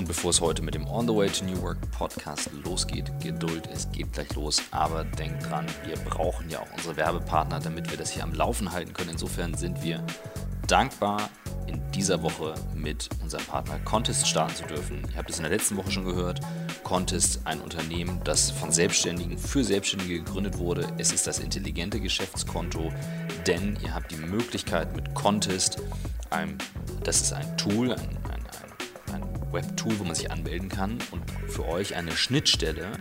Und bevor es heute mit dem On the Way to New Work Podcast losgeht, Geduld, es geht gleich los. Aber denkt dran, wir brauchen ja auch unsere Werbepartner, damit wir das hier am Laufen halten können. Insofern sind wir dankbar, in dieser Woche mit unserem Partner Contest starten zu dürfen. Ihr habt es in der letzten Woche schon gehört. Contest, ein Unternehmen, das von Selbstständigen für Selbstständige gegründet wurde. Es ist das intelligente Geschäftskonto, denn ihr habt die Möglichkeit mit Contest, einem, das ist ein Tool, ein, Web-Tool, wo man sich anmelden kann und für euch eine Schnittstelle,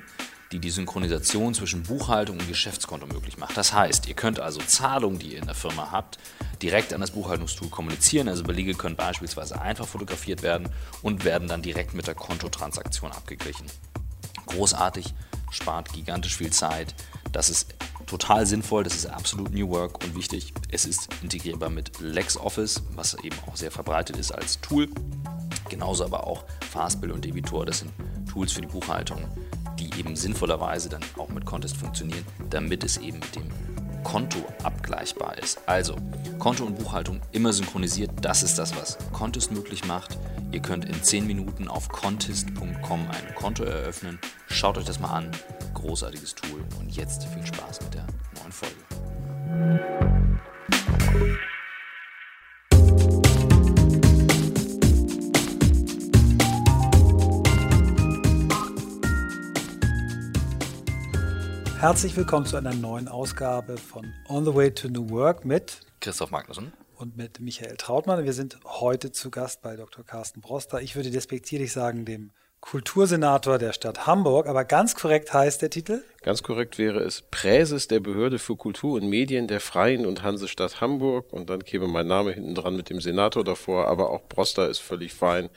die die Synchronisation zwischen Buchhaltung und Geschäftskonto möglich macht. Das heißt, ihr könnt also Zahlungen, die ihr in der Firma habt, direkt an das Buchhaltungstool kommunizieren. Also Belege können beispielsweise einfach fotografiert werden und werden dann direkt mit der Kontotransaktion abgeglichen. Großartig, spart gigantisch viel Zeit. Das ist total sinnvoll, das ist absolut New Work und wichtig. Es ist integrierbar mit LexOffice, was eben auch sehr verbreitet ist als Tool. Genauso aber auch Fastbill und Debitor, das sind Tools für die Buchhaltung die eben sinnvollerweise dann auch mit Contest funktionieren, damit es eben mit dem Konto abgleichbar ist. Also, Konto und Buchhaltung immer synchronisiert, das ist das, was Contest möglich macht. Ihr könnt in 10 Minuten auf contest.com ein Konto eröffnen. Schaut euch das mal an. Großartiges Tool. Und jetzt viel Spaß mit der neuen Folge. Herzlich willkommen zu einer neuen Ausgabe von On the Way to New Work mit Christoph Magnussen und mit Michael Trautmann. Wir sind heute zu Gast bei Dr. Carsten Broster. Ich würde despektierlich sagen, dem Kultursenator der Stadt Hamburg, aber ganz korrekt heißt der Titel? Ganz korrekt wäre es Präses der Behörde für Kultur und Medien der Freien und Hansestadt Hamburg und dann käme mein Name hinten dran mit dem Senator davor, aber auch Broster ist völlig fein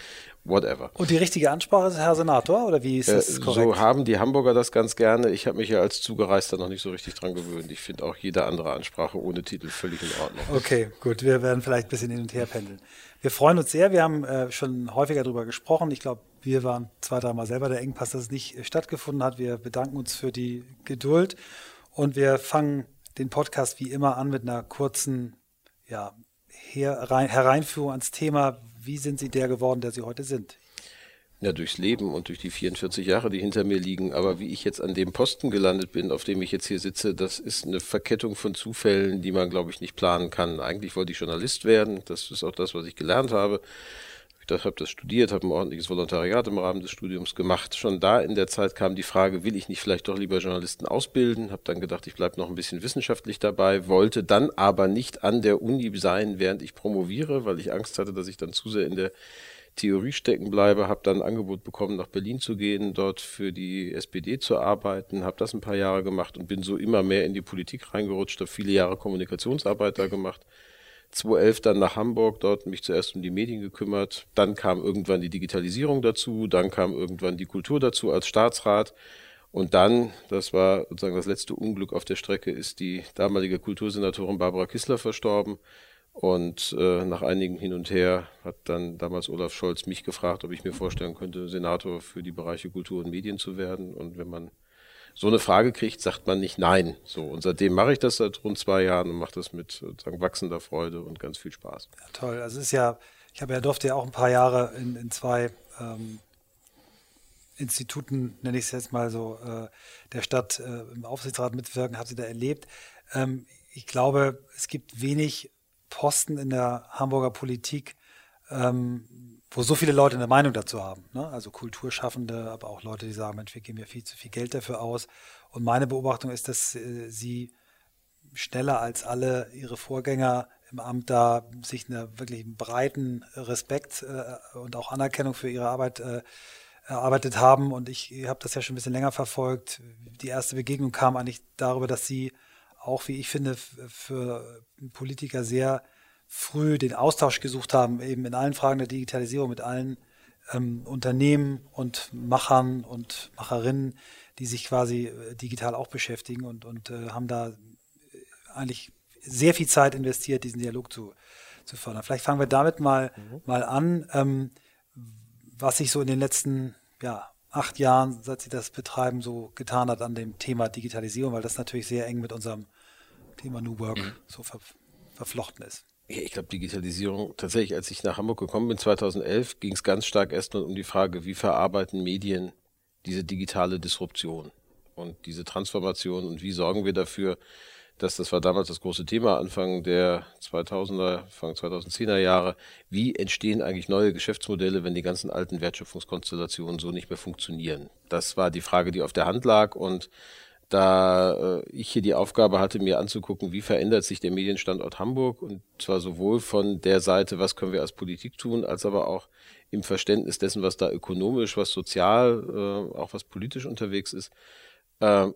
whatever. Und die richtige Ansprache ist Herr Senator oder wie ist das äh, korrekt? So haben die Hamburger das ganz gerne. Ich habe mich ja als Zugereister noch nicht so richtig dran gewöhnt. Ich finde auch jede andere Ansprache ohne Titel völlig in Ordnung. Okay, gut. Wir werden vielleicht ein bisschen hin und her pendeln. Wir freuen uns sehr. Wir haben äh, schon häufiger darüber gesprochen. Ich glaube, wir waren zwei, dreimal selber der Engpass, dass es nicht äh, stattgefunden hat. Wir bedanken uns für die Geduld und wir fangen den Podcast wie immer an mit einer kurzen ja, Hereinführung ans Thema wie sind Sie der geworden, der Sie heute sind? Ja, durchs Leben und durch die 44 Jahre, die hinter mir liegen. Aber wie ich jetzt an dem Posten gelandet bin, auf dem ich jetzt hier sitze, das ist eine Verkettung von Zufällen, die man, glaube ich, nicht planen kann. Eigentlich wollte ich Journalist werden. Das ist auch das, was ich gelernt habe. Ich habe das studiert, habe ein ordentliches Volontariat im Rahmen des Studiums gemacht. Schon da in der Zeit kam die Frage, will ich nicht vielleicht doch lieber Journalisten ausbilden? Habe dann gedacht, ich bleibe noch ein bisschen wissenschaftlich dabei, wollte dann aber nicht an der Uni sein, während ich promoviere, weil ich Angst hatte, dass ich dann zu sehr in der Theorie stecken bleibe, habe dann ein Angebot bekommen, nach Berlin zu gehen, dort für die SPD zu arbeiten, habe das ein paar Jahre gemacht und bin so immer mehr in die Politik reingerutscht, habe viele Jahre Kommunikationsarbeit da gemacht 2011 dann nach Hamburg, dort mich zuerst um die Medien gekümmert. Dann kam irgendwann die Digitalisierung dazu, dann kam irgendwann die Kultur dazu als Staatsrat. Und dann, das war sozusagen das letzte Unglück auf der Strecke, ist die damalige Kultursenatorin Barbara Kissler verstorben. Und äh, nach einigen Hin und Her hat dann damals Olaf Scholz mich gefragt, ob ich mir vorstellen könnte, Senator für die Bereiche Kultur und Medien zu werden. Und wenn man so eine Frage kriegt, sagt man nicht nein. So, und seitdem mache ich das seit rund zwei Jahren und mache das mit sozusagen wachsender Freude und ganz viel Spaß. Ja, toll. Also es ist ja, ich habe ja durfte ja auch ein paar Jahre in, in zwei ähm, Instituten, nenne ich es jetzt mal so, äh, der Stadt äh, im Aufsichtsrat mitwirken, habe sie da erlebt. Ähm, ich glaube, es gibt wenig Posten in der Hamburger Politik, ähm, wo so viele Leute eine Meinung dazu haben. Ne? Also Kulturschaffende, aber auch Leute, die sagen, Mensch, wir geben ja viel zu viel Geld dafür aus. Und meine Beobachtung ist, dass äh, sie schneller als alle ihre Vorgänger im Amt da sich einer wirklich breiten Respekt äh, und auch Anerkennung für ihre Arbeit äh, erarbeitet haben. Und ich habe das ja schon ein bisschen länger verfolgt. Die erste Begegnung kam eigentlich darüber, dass sie auch, wie ich finde, für Politiker sehr früh den Austausch gesucht haben, eben in allen Fragen der Digitalisierung mit allen ähm, Unternehmen und Machern und Macherinnen, die sich quasi äh, digital auch beschäftigen und, und äh, haben da äh, eigentlich sehr viel Zeit investiert, diesen Dialog zu, zu fördern. Vielleicht fangen wir damit mal, mhm. mal an, ähm, was sich so in den letzten ja, acht Jahren, seit Sie das betreiben, so getan hat an dem Thema Digitalisierung, weil das natürlich sehr eng mit unserem Thema New Work mhm. so ver verflochten ist. Ich glaube, Digitalisierung, tatsächlich, als ich nach Hamburg gekommen bin, 2011, ging es ganz stark erstmal um die Frage, wie verarbeiten Medien diese digitale Disruption und diese Transformation und wie sorgen wir dafür, dass das war damals das große Thema Anfang der 2000er, Anfang 2010er Jahre, wie entstehen eigentlich neue Geschäftsmodelle, wenn die ganzen alten Wertschöpfungskonstellationen so nicht mehr funktionieren? Das war die Frage, die auf der Hand lag und da äh, ich hier die Aufgabe hatte, mir anzugucken, wie verändert sich der Medienstandort Hamburg. Und zwar sowohl von der Seite, was können wir als Politik tun, als aber auch im Verständnis dessen, was da ökonomisch, was sozial, äh, auch was politisch unterwegs ist, äh,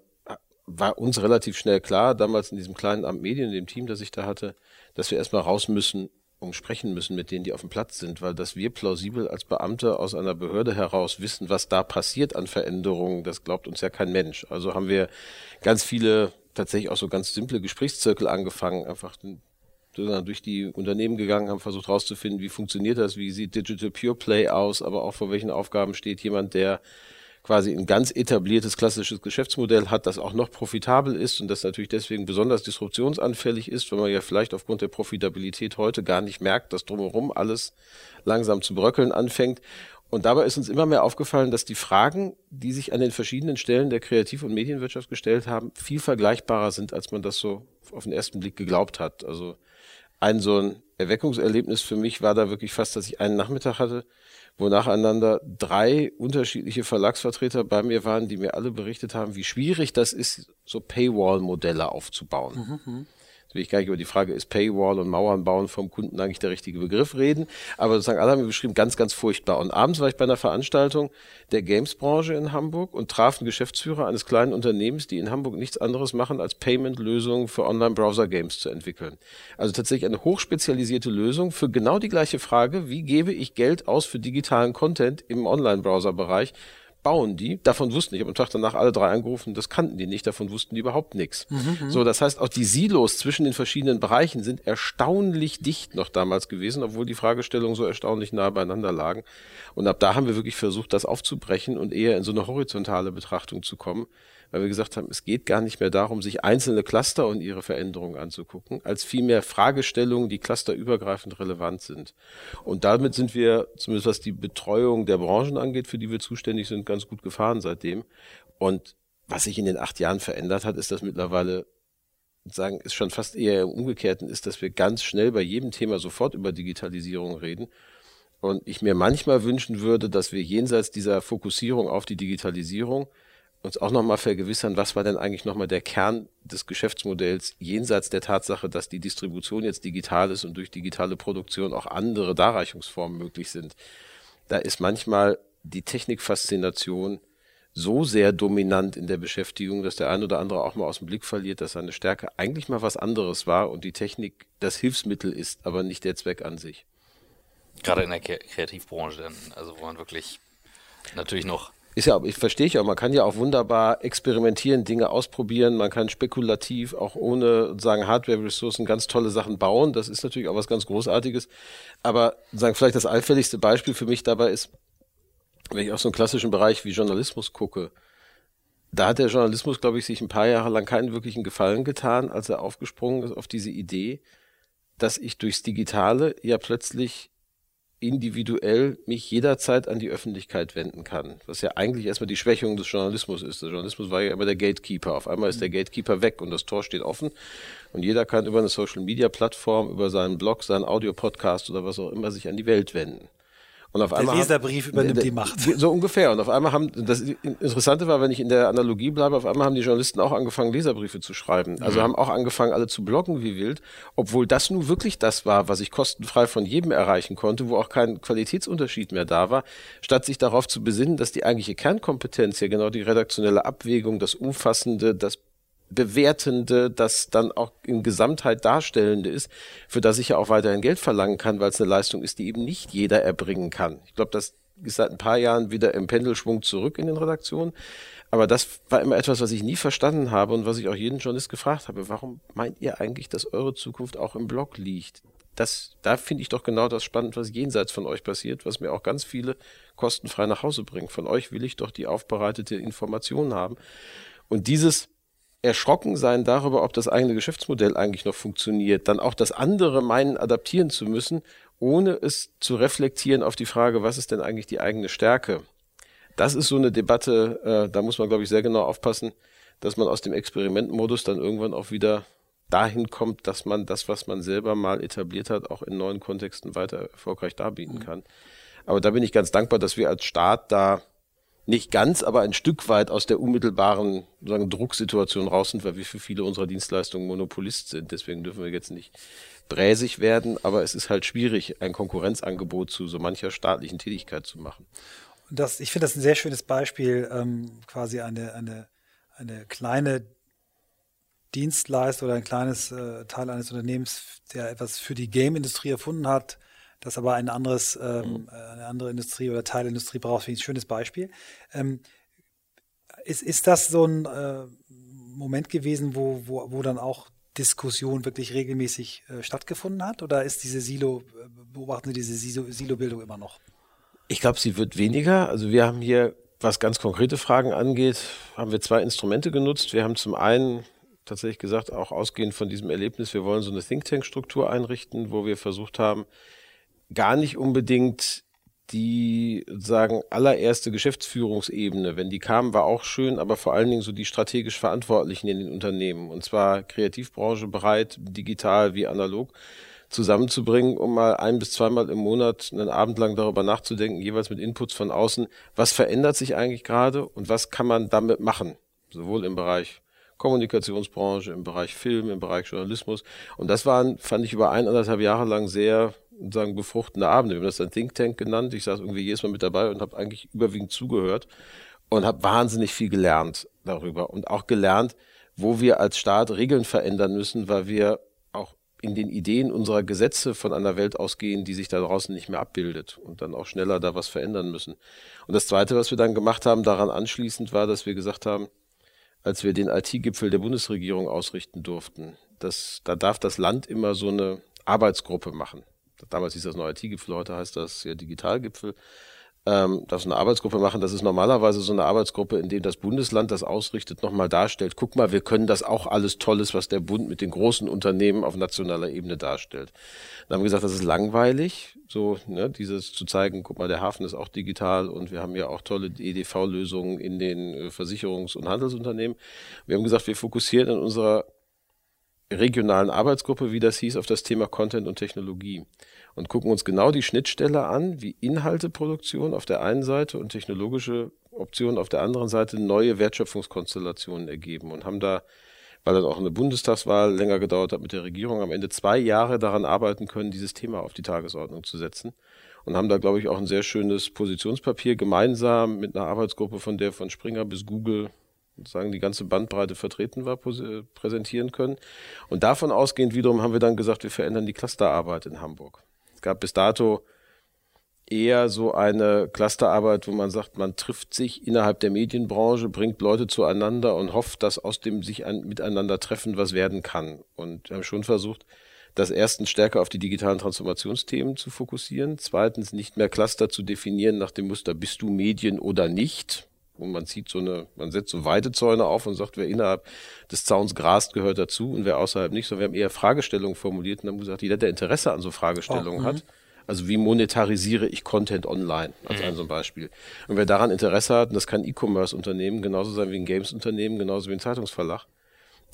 war uns relativ schnell klar, damals in diesem kleinen Amt Medien, in dem Team, das ich da hatte, dass wir erstmal raus müssen um sprechen müssen mit denen, die auf dem Platz sind, weil dass wir plausibel als Beamte aus einer Behörde heraus wissen, was da passiert an Veränderungen, das glaubt uns ja kein Mensch. Also haben wir ganz viele, tatsächlich auch so ganz simple Gesprächszirkel angefangen, einfach durch die Unternehmen gegangen, haben versucht herauszufinden, wie funktioniert das, wie sieht Digital Pure Play aus, aber auch vor welchen Aufgaben steht jemand, der quasi ein ganz etabliertes klassisches Geschäftsmodell hat, das auch noch profitabel ist und das natürlich deswegen besonders disruptionsanfällig ist, wenn man ja vielleicht aufgrund der Profitabilität heute gar nicht merkt, dass drumherum alles langsam zu bröckeln anfängt. Und dabei ist uns immer mehr aufgefallen, dass die Fragen, die sich an den verschiedenen Stellen der Kreativ- und Medienwirtschaft gestellt haben, viel vergleichbarer sind, als man das so auf den ersten Blick geglaubt hat. Also ein so ein Erweckungserlebnis für mich war da wirklich fast, dass ich einen Nachmittag hatte, wo nacheinander drei unterschiedliche Verlagsvertreter bei mir waren, die mir alle berichtet haben, wie schwierig das ist, so Paywall-Modelle aufzubauen. Mhm. Will ich gar nicht über die Frage, ist Paywall und Mauern bauen vom Kunden eigentlich der richtige Begriff reden. Aber sozusagen alle haben mir beschrieben, ganz, ganz furchtbar. Und abends war ich bei einer Veranstaltung der Games-Branche in Hamburg und traf einen Geschäftsführer eines kleinen Unternehmens, die in Hamburg nichts anderes machen, als Payment-Lösungen für Online-Browser-Games zu entwickeln. Also tatsächlich eine hochspezialisierte Lösung für genau die gleiche Frage, wie gebe ich Geld aus für digitalen Content im Online-Browser-Bereich bauen die. Davon wussten ich. Habe am Tag danach alle drei angerufen, das kannten die nicht, davon wussten die überhaupt nichts. Mhm, mhm, so, das heißt, auch die Silos zwischen den verschiedenen Bereichen sind erstaunlich dicht noch damals gewesen, obwohl die Fragestellungen so erstaunlich nah beieinander lagen. Und ab da haben wir wirklich versucht, das aufzubrechen und eher in so eine horizontale Betrachtung zu kommen weil wir gesagt haben, es geht gar nicht mehr darum, sich einzelne Cluster und ihre Veränderungen anzugucken, als vielmehr Fragestellungen, die clusterübergreifend relevant sind. Und damit sind wir, zumindest was die Betreuung der Branchen angeht, für die wir zuständig sind, ganz gut gefahren seitdem. Und was sich in den acht Jahren verändert hat, ist, dass mittlerweile sagen, ist schon fast eher im Umgekehrten ist, dass wir ganz schnell bei jedem Thema sofort über Digitalisierung reden. Und ich mir manchmal wünschen würde, dass wir jenseits dieser Fokussierung auf die Digitalisierung uns auch nochmal vergewissern, was war denn eigentlich nochmal der Kern des Geschäftsmodells jenseits der Tatsache, dass die Distribution jetzt digital ist und durch digitale Produktion auch andere Darreichungsformen möglich sind. Da ist manchmal die Technikfaszination so sehr dominant in der Beschäftigung, dass der ein oder andere auch mal aus dem Blick verliert, dass seine Stärke eigentlich mal was anderes war und die Technik das Hilfsmittel ist, aber nicht der Zweck an sich. Gerade in der Kreativbranche, also wo man wirklich natürlich noch ist ja, ich verstehe ich auch, man kann ja auch wunderbar experimentieren, Dinge ausprobieren, man kann spekulativ auch ohne sagen Hardware-Ressourcen ganz tolle Sachen bauen. Das ist natürlich auch was ganz Großartiges. Aber sagen vielleicht das allfälligste Beispiel für mich dabei ist, wenn ich auf so einen klassischen Bereich wie Journalismus gucke, da hat der Journalismus, glaube ich, sich ein paar Jahre lang keinen wirklichen Gefallen getan, als er aufgesprungen ist auf diese Idee, dass ich durchs Digitale ja plötzlich individuell mich jederzeit an die Öffentlichkeit wenden kann. Was ja eigentlich erstmal die Schwächung des Journalismus ist. Der Journalismus war ja immer der Gatekeeper. Auf einmal ist der Gatekeeper weg und das Tor steht offen. Und jeder kann über eine Social Media Plattform, über seinen Blog, seinen Audio-Podcast oder was auch immer sich an die Welt wenden. Und auf einmal der Leserbrief haben, übernimmt die Macht. So ungefähr. Und auf einmal haben, das Interessante war, wenn ich in der Analogie bleibe, auf einmal haben die Journalisten auch angefangen, Leserbriefe zu schreiben. Also mhm. haben auch angefangen, alle zu bloggen wie wild, obwohl das nun wirklich das war, was ich kostenfrei von jedem erreichen konnte, wo auch kein Qualitätsunterschied mehr da war, statt sich darauf zu besinnen, dass die eigentliche Kernkompetenz ja genau die redaktionelle Abwägung, das Umfassende, das Bewertende, das dann auch in Gesamtheit Darstellende ist, für das ich ja auch weiterhin Geld verlangen kann, weil es eine Leistung ist, die eben nicht jeder erbringen kann. Ich glaube, das ist seit ein paar Jahren wieder im Pendelschwung zurück in den Redaktionen. Aber das war immer etwas, was ich nie verstanden habe und was ich auch jeden Journalist gefragt habe. Warum meint ihr eigentlich, dass eure Zukunft auch im Blog liegt? Das, da finde ich doch genau das spannend, was jenseits von euch passiert, was mir auch ganz viele kostenfrei nach Hause bringt. Von euch will ich doch die aufbereitete Information haben. Und dieses erschrocken sein darüber, ob das eigene Geschäftsmodell eigentlich noch funktioniert, dann auch das andere meinen, adaptieren zu müssen, ohne es zu reflektieren auf die Frage, was ist denn eigentlich die eigene Stärke? Das ist so eine Debatte, äh, da muss man, glaube ich, sehr genau aufpassen, dass man aus dem Experimentmodus dann irgendwann auch wieder dahin kommt, dass man das, was man selber mal etabliert hat, auch in neuen Kontexten weiter erfolgreich darbieten kann. Aber da bin ich ganz dankbar, dass wir als Staat da nicht ganz, aber ein Stück weit aus der unmittelbaren sagen, Drucksituation raus sind, weil wir für viele unserer Dienstleistungen Monopolist sind. Deswegen dürfen wir jetzt nicht bräsig werden, aber es ist halt schwierig, ein Konkurrenzangebot zu so mancher staatlichen Tätigkeit zu machen. Und das, ich finde das ein sehr schönes Beispiel, ähm, quasi eine, eine, eine kleine Dienstleister oder ein kleines äh, Teil eines Unternehmens, der etwas für die Game-Industrie erfunden hat, das aber ein anderes, ähm, mhm. eine andere Industrie oder Teilindustrie braucht, finde ich ein schönes Beispiel. Ähm, ist, ist das so ein äh, Moment gewesen, wo, wo, wo dann auch Diskussion wirklich regelmäßig äh, stattgefunden hat? Oder ist diese Silo, äh, beobachten Sie diese Silo-Bildung immer noch? Ich glaube, sie wird weniger. Also wir haben hier, was ganz konkrete Fragen angeht, haben wir zwei Instrumente genutzt. Wir haben zum einen tatsächlich gesagt, auch ausgehend von diesem Erlebnis, wir wollen so eine Think Tank-Struktur einrichten, wo wir versucht haben, gar nicht unbedingt die sagen allererste Geschäftsführungsebene, wenn die kamen, war auch schön, aber vor allen Dingen so die strategisch Verantwortlichen in den Unternehmen. Und zwar Kreativbranche bereit, digital wie analog zusammenzubringen, um mal ein bis zweimal im Monat einen Abend lang darüber nachzudenken, jeweils mit Inputs von außen, was verändert sich eigentlich gerade und was kann man damit machen, sowohl im Bereich Kommunikationsbranche, im Bereich Film, im Bereich Journalismus. Und das waren, fand ich, über eineinhalb Jahre lang sehr sagen, befruchtende Abende. Wir haben das dann Think Tank genannt. Ich saß irgendwie jedes Mal mit dabei und habe eigentlich überwiegend zugehört und habe wahnsinnig viel gelernt darüber und auch gelernt, wo wir als Staat Regeln verändern müssen, weil wir auch in den Ideen unserer Gesetze von einer Welt ausgehen, die sich da draußen nicht mehr abbildet und dann auch schneller da was verändern müssen. Und das Zweite, was wir dann gemacht haben, daran anschließend war, dass wir gesagt haben, als wir den IT-Gipfel der Bundesregierung ausrichten durften, dass, da darf das Land immer so eine Arbeitsgruppe machen damals hieß das noch IT-Gipfel, heute heißt das ja Digitalgipfel, ähm, das eine Arbeitsgruppe machen. Das ist normalerweise so eine Arbeitsgruppe, in dem das Bundesland das ausrichtet, nochmal darstellt. Guck mal, wir können das auch alles Tolles, was der Bund mit den großen Unternehmen auf nationaler Ebene darstellt. Dann haben wir gesagt, das ist langweilig, so ne, dieses zu zeigen, guck mal, der Hafen ist auch digital und wir haben ja auch tolle EDV-Lösungen in den äh, Versicherungs- und Handelsunternehmen. Wir haben gesagt, wir fokussieren in unserer regionalen Arbeitsgruppe, wie das hieß, auf das Thema Content und Technologie. Und gucken uns genau die Schnittstelle an, wie Inhalteproduktion auf der einen Seite und technologische Optionen auf der anderen Seite neue Wertschöpfungskonstellationen ergeben und haben da, weil dann auch eine Bundestagswahl länger gedauert hat mit der Regierung, am Ende zwei Jahre daran arbeiten können, dieses Thema auf die Tagesordnung zu setzen und haben da, glaube ich, auch ein sehr schönes Positionspapier gemeinsam mit einer Arbeitsgruppe von der von Springer bis Google sagen die ganze Bandbreite vertreten war, präsentieren können. Und davon ausgehend wiederum haben wir dann gesagt, wir verändern die Clusterarbeit in Hamburg. Es gab bis dato eher so eine Clusterarbeit, wo man sagt, man trifft sich innerhalb der Medienbranche, bringt Leute zueinander und hofft, dass aus dem sich ein, miteinander treffen was werden kann. Und wir haben schon versucht, das erstens stärker auf die digitalen Transformationsthemen zu fokussieren, zweitens nicht mehr Cluster zu definieren nach dem Muster, bist du Medien oder nicht, und man zieht so eine, man setzt so Weidezäune auf und sagt, wer innerhalb des Zauns grast, gehört dazu und wer außerhalb nicht. So, wir haben eher Fragestellungen formuliert und haben gesagt, jeder, der Interesse an so Fragestellungen oh, hat, also wie monetarisiere ich Content online, als mhm. ein so ein Beispiel. Und wer daran Interesse hat, und das kann E-Commerce-Unternehmen genauso sein wie ein Games-Unternehmen, genauso wie ein Zeitungsverlag,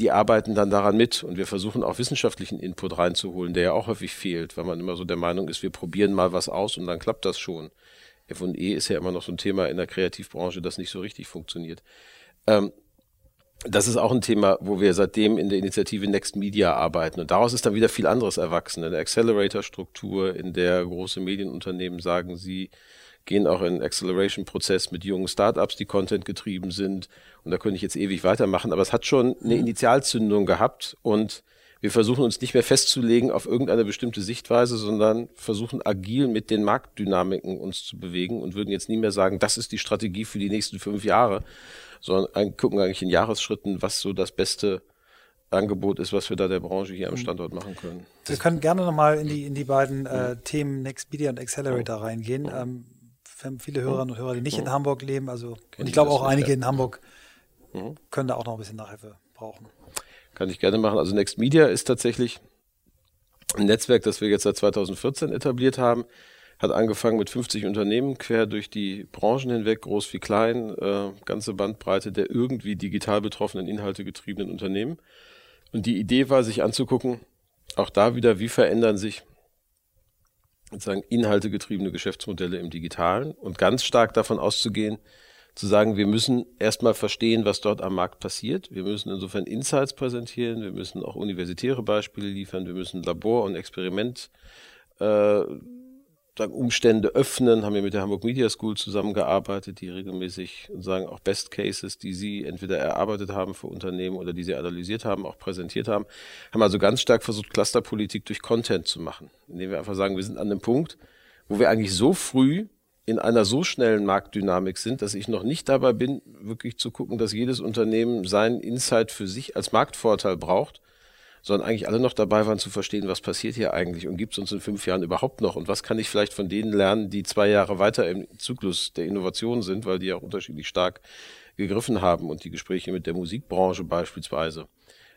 die arbeiten dann daran mit und wir versuchen auch wissenschaftlichen Input reinzuholen, der ja auch häufig fehlt, weil man immer so der Meinung ist, wir probieren mal was aus und dann klappt das schon. F&E ist ja immer noch so ein Thema in der Kreativbranche, das nicht so richtig funktioniert. Ähm, das ist auch ein Thema, wo wir seitdem in der Initiative Next Media arbeiten. Und daraus ist dann wieder viel anderes erwachsen. Eine Accelerator-Struktur, in der große Medienunternehmen sagen, sie gehen auch in Acceleration-Prozess mit jungen Startups, die Content getrieben sind. Und da könnte ich jetzt ewig weitermachen. Aber es hat schon eine mhm. Initialzündung gehabt und wir versuchen uns nicht mehr festzulegen auf irgendeine bestimmte Sichtweise, sondern versuchen agil mit den Marktdynamiken uns zu bewegen und würden jetzt nie mehr sagen, das ist die Strategie für die nächsten fünf Jahre, sondern gucken eigentlich in Jahresschritten, was so das beste Angebot ist, was wir da der Branche hier am mhm. Standort machen können. Wir können gerne nochmal in die, in die beiden äh, Themen Next Media und Accelerator reingehen. Ähm, wir haben viele Hörerinnen und Hörer, die nicht in Hamburg leben, also und ich glaube auch einige in Hamburg können da auch noch ein bisschen Nachhilfe brauchen? Kann ich gerne machen. Also Next Media ist tatsächlich ein Netzwerk, das wir jetzt seit 2014 etabliert haben. Hat angefangen mit 50 Unternehmen quer durch die Branchen hinweg, groß wie klein, äh, ganze Bandbreite der irgendwie digital betroffenen, Inhalte getriebenen Unternehmen. Und die Idee war, sich anzugucken, auch da wieder, wie verändern sich sozusagen inhaltegetriebene Geschäftsmodelle im Digitalen und ganz stark davon auszugehen, zu sagen, wir müssen erstmal verstehen, was dort am Markt passiert. Wir müssen insofern Insights präsentieren, wir müssen auch universitäre Beispiele liefern, wir müssen Labor- und Experiment äh, sagen, Umstände öffnen, haben wir mit der Hamburg Media School zusammengearbeitet, die regelmäßig sagen auch Best Cases, die sie entweder erarbeitet haben für Unternehmen oder die sie analysiert haben, auch präsentiert haben, haben also ganz stark versucht, Clusterpolitik durch Content zu machen, indem wir einfach sagen, wir sind an einem Punkt, wo wir eigentlich so früh in einer so schnellen Marktdynamik sind, dass ich noch nicht dabei bin, wirklich zu gucken, dass jedes Unternehmen seinen Insight für sich als Marktvorteil braucht, sondern eigentlich alle noch dabei waren zu verstehen, was passiert hier eigentlich und gibt es uns in fünf Jahren überhaupt noch und was kann ich vielleicht von denen lernen, die zwei Jahre weiter im Zyklus der Innovation sind, weil die auch unterschiedlich stark gegriffen haben und die Gespräche mit der Musikbranche beispielsweise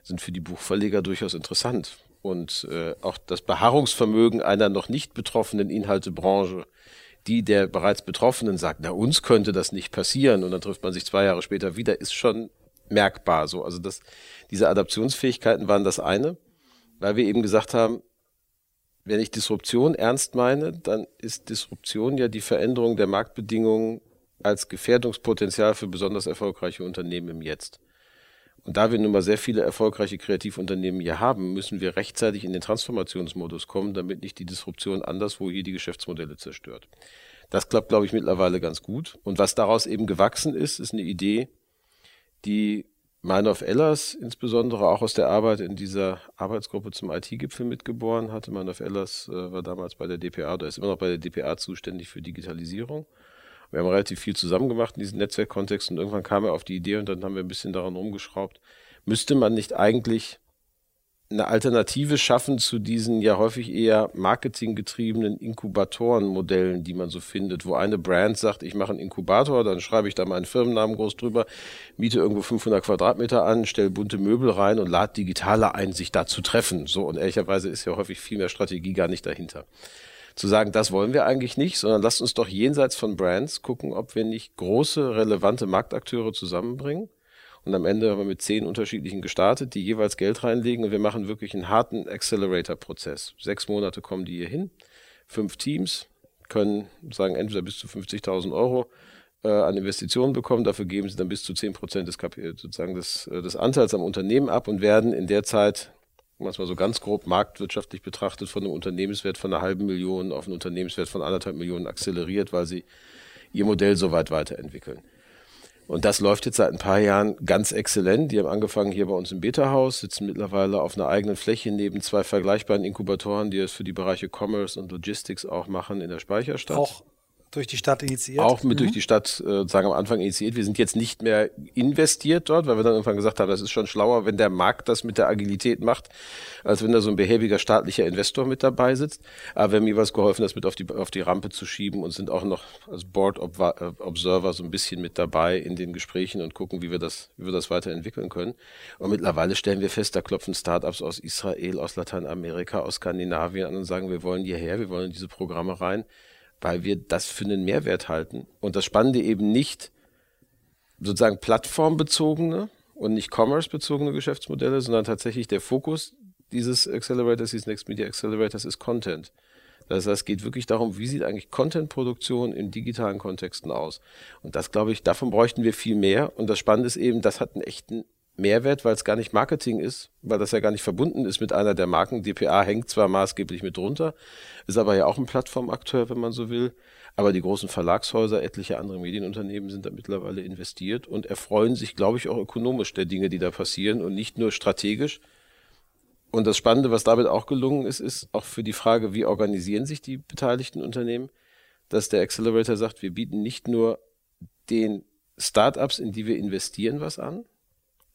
sind für die Buchverleger durchaus interessant und äh, auch das Beharrungsvermögen einer noch nicht betroffenen Inhaltebranche die der bereits Betroffenen sagt, na uns könnte das nicht passieren und dann trifft man sich zwei Jahre später wieder, ist schon merkbar so. Also das, diese Adaptionsfähigkeiten waren das eine, weil wir eben gesagt haben, wenn ich Disruption ernst meine, dann ist Disruption ja die Veränderung der Marktbedingungen als Gefährdungspotenzial für besonders erfolgreiche Unternehmen im Jetzt. Und da wir nun mal sehr viele erfolgreiche Kreativunternehmen hier haben, müssen wir rechtzeitig in den Transformationsmodus kommen, damit nicht die Disruption anderswo hier die Geschäftsmodelle zerstört. Das klappt, glaube ich, mittlerweile ganz gut. Und was daraus eben gewachsen ist, ist eine Idee, die Meinhof Ellers insbesondere auch aus der Arbeit in dieser Arbeitsgruppe zum IT-Gipfel mitgeboren hatte. Meinhof Ellers äh, war damals bei der DPA oder ist immer noch bei der DPA zuständig für Digitalisierung. Wir haben relativ viel zusammen gemacht in diesem Netzwerkkontext und irgendwann kam er auf die Idee und dann haben wir ein bisschen daran rumgeschraubt. Müsste man nicht eigentlich eine Alternative schaffen zu diesen ja häufig eher marketinggetriebenen Inkubatorenmodellen, die man so findet, wo eine Brand sagt, ich mache einen Inkubator, dann schreibe ich da meinen Firmennamen groß drüber, miete irgendwo 500 Quadratmeter an, stelle bunte Möbel rein und lade Digitale ein, sich da zu treffen. So und ehrlicherweise ist ja häufig viel mehr Strategie gar nicht dahinter zu sagen, das wollen wir eigentlich nicht, sondern lasst uns doch jenseits von Brands gucken, ob wir nicht große, relevante Marktakteure zusammenbringen. Und am Ende haben wir mit zehn unterschiedlichen gestartet, die jeweils Geld reinlegen und wir machen wirklich einen harten Accelerator-Prozess. Sechs Monate kommen die hier hin, fünf Teams können sagen entweder bis zu 50.000 Euro äh, an Investitionen bekommen, dafür geben sie dann bis zu zehn Prozent des, sozusagen des, äh, des Anteils am Unternehmen ab und werden in der Zeit mal so ganz grob marktwirtschaftlich betrachtet, von einem Unternehmenswert von einer halben Million auf einen Unternehmenswert von anderthalb Millionen akzeleriert, weil sie ihr Modell so weit weiterentwickeln. Und das läuft jetzt seit ein paar Jahren ganz exzellent. Die haben angefangen hier bei uns im Beta-Haus, sitzen mittlerweile auf einer eigenen Fläche neben zwei vergleichbaren Inkubatoren, die es für die Bereiche Commerce und Logistics auch machen in der Speicherstadt. Auch durch die Stadt initiiert? Auch mit mhm. durch die Stadt äh, sagen am Anfang initiiert. Wir sind jetzt nicht mehr investiert dort, weil wir dann irgendwann gesagt haben, das ist schon schlauer, wenn der Markt das mit der Agilität macht, als wenn da so ein behäbiger staatlicher Investor mit dabei sitzt. Aber wir haben jeweils geholfen, das mit auf die, auf die Rampe zu schieben und sind auch noch als Board äh, Observer so ein bisschen mit dabei in den Gesprächen und gucken, wie wir das, wie wir das weiterentwickeln können. Und mittlerweile stellen wir fest, da klopfen Startups aus Israel, aus Lateinamerika, aus Skandinavien an und sagen, wir wollen hierher, wir wollen in diese Programme rein weil wir das für einen Mehrwert halten. Und das Spannende eben nicht sozusagen plattformbezogene und nicht commerce-bezogene Geschäftsmodelle, sondern tatsächlich der Fokus dieses Accelerators, dieses Next Media Accelerators ist Content. Das heißt, es geht wirklich darum, wie sieht eigentlich Content-Produktion in digitalen Kontexten aus? Und das, glaube ich, davon bräuchten wir viel mehr. Und das Spannende ist eben, das hat einen echten Mehrwert, weil es gar nicht Marketing ist, weil das ja gar nicht verbunden ist mit einer der Marken. DPA hängt zwar maßgeblich mit drunter, ist aber ja auch ein Plattformakteur, wenn man so will. Aber die großen Verlagshäuser, etliche andere Medienunternehmen sind da mittlerweile investiert und erfreuen sich, glaube ich, auch ökonomisch der Dinge, die da passieren und nicht nur strategisch. Und das Spannende, was damit auch gelungen ist, ist auch für die Frage, wie organisieren sich die beteiligten Unternehmen, dass der Accelerator sagt, wir bieten nicht nur den Startups, in die wir investieren, was an,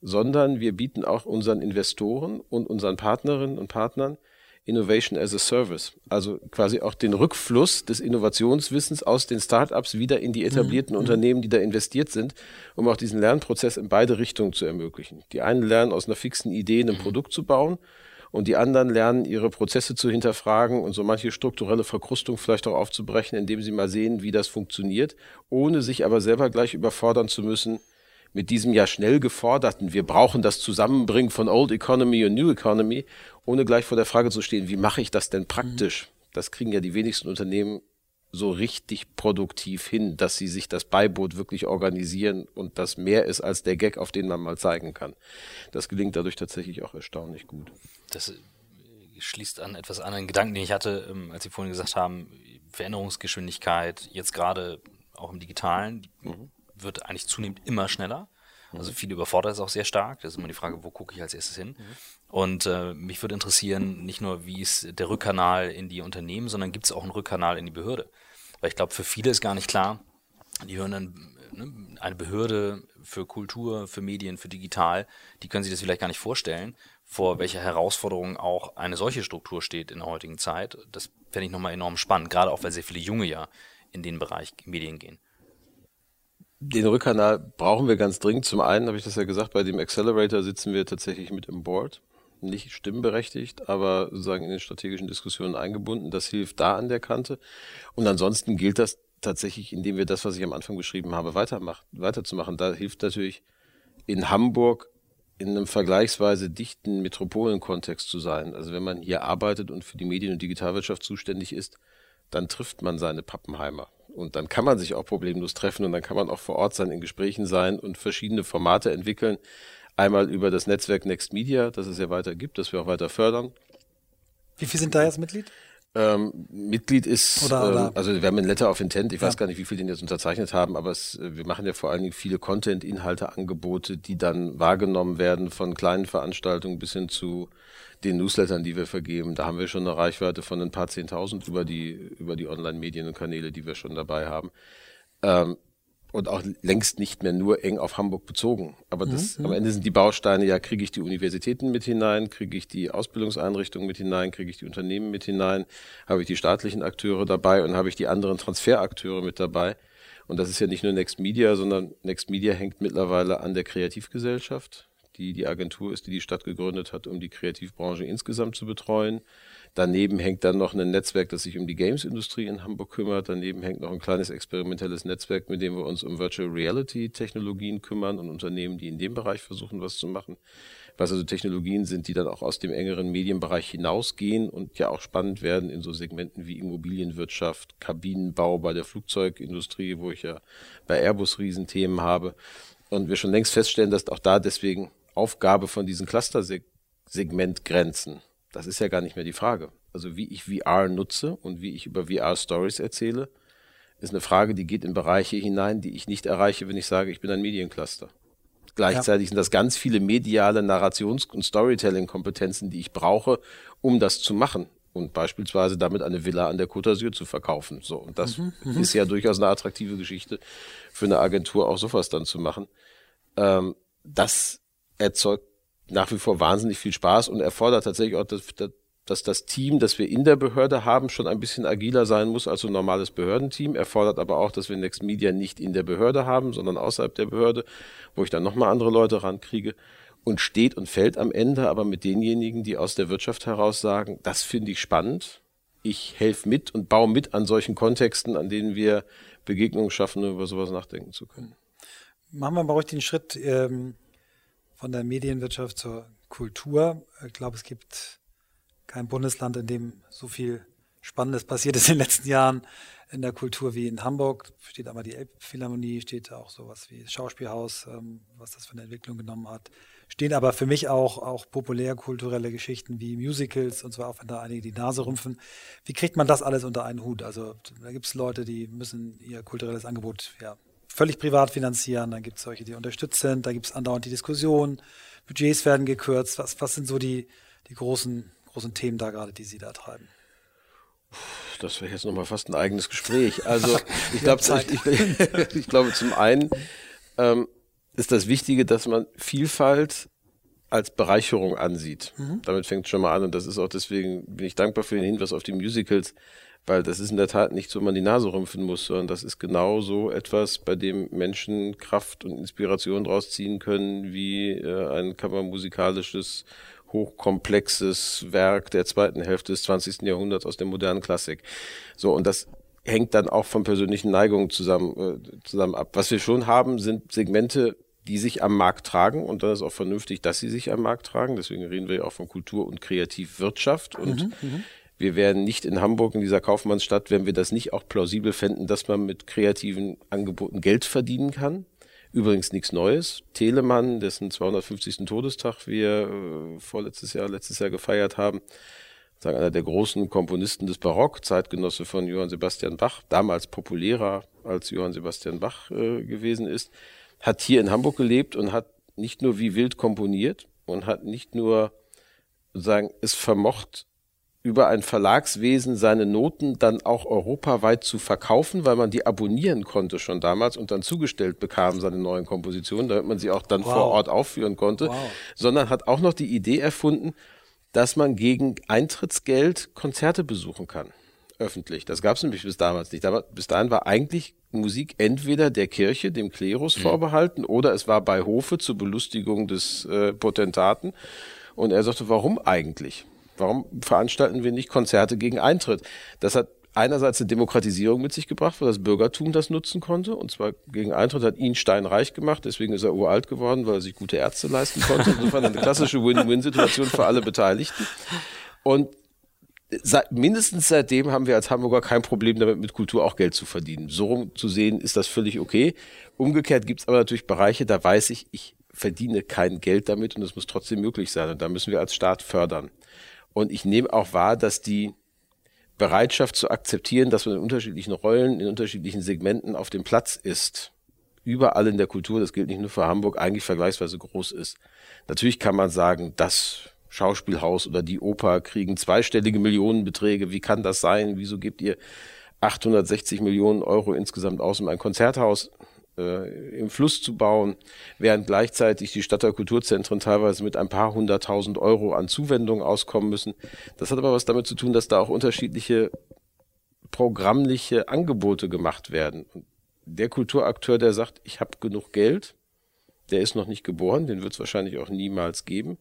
sondern wir bieten auch unseren Investoren und unseren Partnerinnen und Partnern Innovation as a Service. Also quasi auch den Rückfluss des Innovationswissens aus den Startups wieder in die etablierten mhm. Unternehmen, die da investiert sind, um auch diesen Lernprozess in beide Richtungen zu ermöglichen. Die einen lernen aus einer fixen Idee ein Produkt zu bauen und die anderen lernen, ihre Prozesse zu hinterfragen und so manche strukturelle Verkrustung vielleicht auch aufzubrechen, indem sie mal sehen, wie das funktioniert, ohne sich aber selber gleich überfordern zu müssen mit diesem ja schnell geforderten, wir brauchen das Zusammenbringen von Old Economy und New Economy, ohne gleich vor der Frage zu stehen, wie mache ich das denn praktisch? Das kriegen ja die wenigsten Unternehmen so richtig produktiv hin, dass sie sich das Beiboot wirklich organisieren und das mehr ist als der Gag, auf den man mal zeigen kann. Das gelingt dadurch tatsächlich auch erstaunlich gut. Das äh, schließt an etwas an einen Gedanken, den ich hatte, ähm, als Sie vorhin gesagt haben, Veränderungsgeschwindigkeit, jetzt gerade auch im Digitalen, mhm. Wird eigentlich zunehmend immer schneller. Also viele überfordert es auch sehr stark. Das ist immer die Frage, wo gucke ich als erstes hin? Mhm. Und äh, mich würde interessieren, nicht nur, wie ist der Rückkanal in die Unternehmen, sondern gibt es auch einen Rückkanal in die Behörde? Weil ich glaube, für viele ist gar nicht klar, die hören dann ne, eine Behörde für Kultur, für Medien, für digital, die können sich das vielleicht gar nicht vorstellen, vor welcher Herausforderung auch eine solche Struktur steht in der heutigen Zeit. Das fände ich nochmal enorm spannend, gerade auch weil sehr viele Junge ja in den Bereich Medien gehen. Den Rückkanal brauchen wir ganz dringend. Zum einen habe ich das ja gesagt, bei dem Accelerator sitzen wir tatsächlich mit im Board. Nicht stimmberechtigt, aber sozusagen in den strategischen Diskussionen eingebunden. Das hilft da an der Kante. Und ansonsten gilt das tatsächlich, indem wir das, was ich am Anfang beschrieben habe, weitermachen, weiterzumachen. Da hilft natürlich in Hamburg in einem vergleichsweise dichten Metropolenkontext zu sein. Also wenn man hier arbeitet und für die Medien- und Digitalwirtschaft zuständig ist, dann trifft man seine Pappenheimer. Und dann kann man sich auch problemlos treffen und dann kann man auch vor Ort sein, in Gesprächen sein und verschiedene Formate entwickeln. Einmal über das Netzwerk Next Media, das es ja weiter gibt, das wir auch weiter fördern. Wie viele sind da jetzt Mitglied? Ähm, Mitglied ist, oder, oder? Ähm, also wir haben ein Letter of Intent, ich ja. weiß gar nicht, wie viele den jetzt unterzeichnet haben, aber es, äh, wir machen ja vor allen Dingen viele Content-Inhalte, Angebote, die dann wahrgenommen werden von kleinen Veranstaltungen bis hin zu den Newslettern, die wir vergeben. Da haben wir schon eine Reichweite von ein paar Zehntausend über die, über die Online-Medien und Kanäle, die wir schon dabei haben. Ähm, und auch längst nicht mehr nur eng auf Hamburg bezogen. Aber das, mhm. am Ende sind die Bausteine, ja, kriege ich die Universitäten mit hinein, kriege ich die Ausbildungseinrichtungen mit hinein, kriege ich die Unternehmen mit hinein, habe ich die staatlichen Akteure dabei und habe ich die anderen Transferakteure mit dabei. Und das ist ja nicht nur Next Media, sondern Next Media hängt mittlerweile an der Kreativgesellschaft die die Agentur ist, die die Stadt gegründet hat, um die Kreativbranche insgesamt zu betreuen. Daneben hängt dann noch ein Netzwerk, das sich um die Games-Industrie in Hamburg kümmert. Daneben hängt noch ein kleines experimentelles Netzwerk, mit dem wir uns um Virtual Reality-Technologien kümmern und Unternehmen, die in dem Bereich versuchen, was zu machen. Was also Technologien sind, die dann auch aus dem engeren Medienbereich hinausgehen und ja auch spannend werden in so Segmenten wie Immobilienwirtschaft, Kabinenbau bei der Flugzeugindustrie, wo ich ja bei Airbus Riesenthemen habe. Und wir schon längst feststellen, dass auch da deswegen Aufgabe von diesen Cluster-Segmentgrenzen, das ist ja gar nicht mehr die Frage. Also wie ich VR nutze und wie ich über VR-Stories erzähle, ist eine Frage, die geht in Bereiche hinein, die ich nicht erreiche, wenn ich sage, ich bin ein Mediencluster. Gleichzeitig ja. sind das ganz viele mediale Narrations- und Storytelling-Kompetenzen, die ich brauche, um das zu machen und beispielsweise damit eine Villa an der Côte d'Azur zu verkaufen. So und das mhm, mhm, ist ja durchaus eine attraktive Geschichte für eine Agentur auch sowas dann zu machen. Ähm, das erzeugt nach wie vor wahnsinnig viel Spaß und erfordert tatsächlich auch, dass, dass das Team, das wir in der Behörde haben, schon ein bisschen agiler sein muss als ein normales Behördenteam. Erfordert aber auch, dass wir Next Media nicht in der Behörde haben, sondern außerhalb der Behörde, wo ich dann nochmal andere Leute rankriege. Und steht und fällt am Ende aber mit denjenigen, die aus der Wirtschaft heraus sagen, das finde ich spannend. Ich helfe mit und baue mit an solchen Kontexten, an denen wir Begegnungen schaffen, um über sowas nachdenken zu können. Machen wir mal ruhig den Schritt. Ähm von der Medienwirtschaft zur Kultur. Ich glaube, es gibt kein Bundesland, in dem so viel Spannendes passiert ist in den letzten Jahren in der Kultur wie in Hamburg. Steht einmal die Elbphilharmonie, steht auch sowas wie das Schauspielhaus, ähm, was das für eine Entwicklung genommen hat. Stehen aber für mich auch, auch populärkulturelle Geschichten wie Musicals und zwar auch wenn da einige die Nase rümpfen. Wie kriegt man das alles unter einen Hut? Also da gibt es Leute, die müssen ihr kulturelles Angebot ja, völlig privat finanzieren, dann gibt es solche, die unterstützt sind, da gibt es andauernd die Diskussion, Budgets werden gekürzt. Was, was sind so die, die großen, großen Themen da gerade, die Sie da treiben? Das wäre jetzt nochmal fast ein eigenes Gespräch. Also ich glaube, ich, ich, glaube zum einen ähm, ist das Wichtige, dass man Vielfalt als Bereicherung ansieht. Mhm. Damit fängt es schon mal an und das ist auch deswegen, bin ich dankbar für den Hinweis auf die Musicals, weil das ist in der Tat nicht so, man die Nase rümpfen muss, sondern das ist genau so etwas, bei dem Menschen Kraft und Inspiration draus ziehen können, wie äh, ein kammermusikalisches, hochkomplexes Werk der zweiten Hälfte des 20. Jahrhunderts aus der modernen Klassik. So, und das hängt dann auch von persönlichen Neigungen zusammen, äh, zusammen ab. Was wir schon haben, sind Segmente, die sich am Markt tragen und dann ist auch vernünftig, dass sie sich am Markt tragen. Deswegen reden wir ja auch von Kultur- und Kreativwirtschaft und mhm, mhm. Wir werden nicht in Hamburg, in dieser Kaufmannsstadt, wenn wir das nicht auch plausibel fänden, dass man mit kreativen Angeboten Geld verdienen kann. Übrigens nichts Neues. Telemann, dessen 250. Todestag wir äh, vorletztes Jahr, letztes Jahr gefeiert haben, sagen einer der großen Komponisten des Barock, Zeitgenosse von Johann Sebastian Bach, damals populärer als Johann Sebastian Bach äh, gewesen ist, hat hier in Hamburg gelebt und hat nicht nur wie wild komponiert und hat nicht nur sagen es vermocht über ein Verlagswesen seine Noten dann auch europaweit zu verkaufen, weil man die abonnieren konnte schon damals und dann zugestellt bekam seine neuen Kompositionen, damit man sie auch dann wow. vor Ort aufführen konnte, wow. sondern hat auch noch die Idee erfunden, dass man gegen Eintrittsgeld Konzerte besuchen kann, öffentlich. Das gab es nämlich bis damals nicht. Bis dahin war eigentlich Musik entweder der Kirche, dem Klerus mhm. vorbehalten, oder es war bei Hofe zur Belustigung des äh, Potentaten. Und er sagte, warum eigentlich? Warum veranstalten wir nicht Konzerte gegen Eintritt? Das hat einerseits eine Demokratisierung mit sich gebracht, weil das Bürgertum das nutzen konnte. Und zwar gegen Eintritt hat ihn steinreich gemacht, deswegen ist er uralt geworden, weil er sich gute Ärzte leisten konnte. Insofern eine klassische Win-Win-Situation für alle Beteiligten. Und seit, mindestens seitdem haben wir als Hamburger kein Problem damit, mit Kultur auch Geld zu verdienen. So rum zu sehen, ist das völlig okay. Umgekehrt gibt es aber natürlich Bereiche, da weiß ich, ich verdiene kein Geld damit und es muss trotzdem möglich sein. Und da müssen wir als Staat fördern. Und ich nehme auch wahr, dass die Bereitschaft zu akzeptieren, dass man in unterschiedlichen Rollen, in unterschiedlichen Segmenten auf dem Platz ist, überall in der Kultur, das gilt nicht nur für Hamburg, eigentlich vergleichsweise groß ist. Natürlich kann man sagen, das Schauspielhaus oder die Oper kriegen zweistellige Millionenbeträge. Wie kann das sein? Wieso gebt ihr 860 Millionen Euro insgesamt aus, um ein Konzerthaus äh, im Fluss zu bauen, während gleichzeitig die Stadtteilkulturzentren teilweise mit ein paar hunderttausend Euro an Zuwendungen auskommen müssen. Das hat aber was damit zu tun, dass da auch unterschiedliche programmliche Angebote gemacht werden. Und der Kulturakteur, der sagt, ich habe genug Geld, der ist noch nicht geboren, den wird es wahrscheinlich auch niemals geben.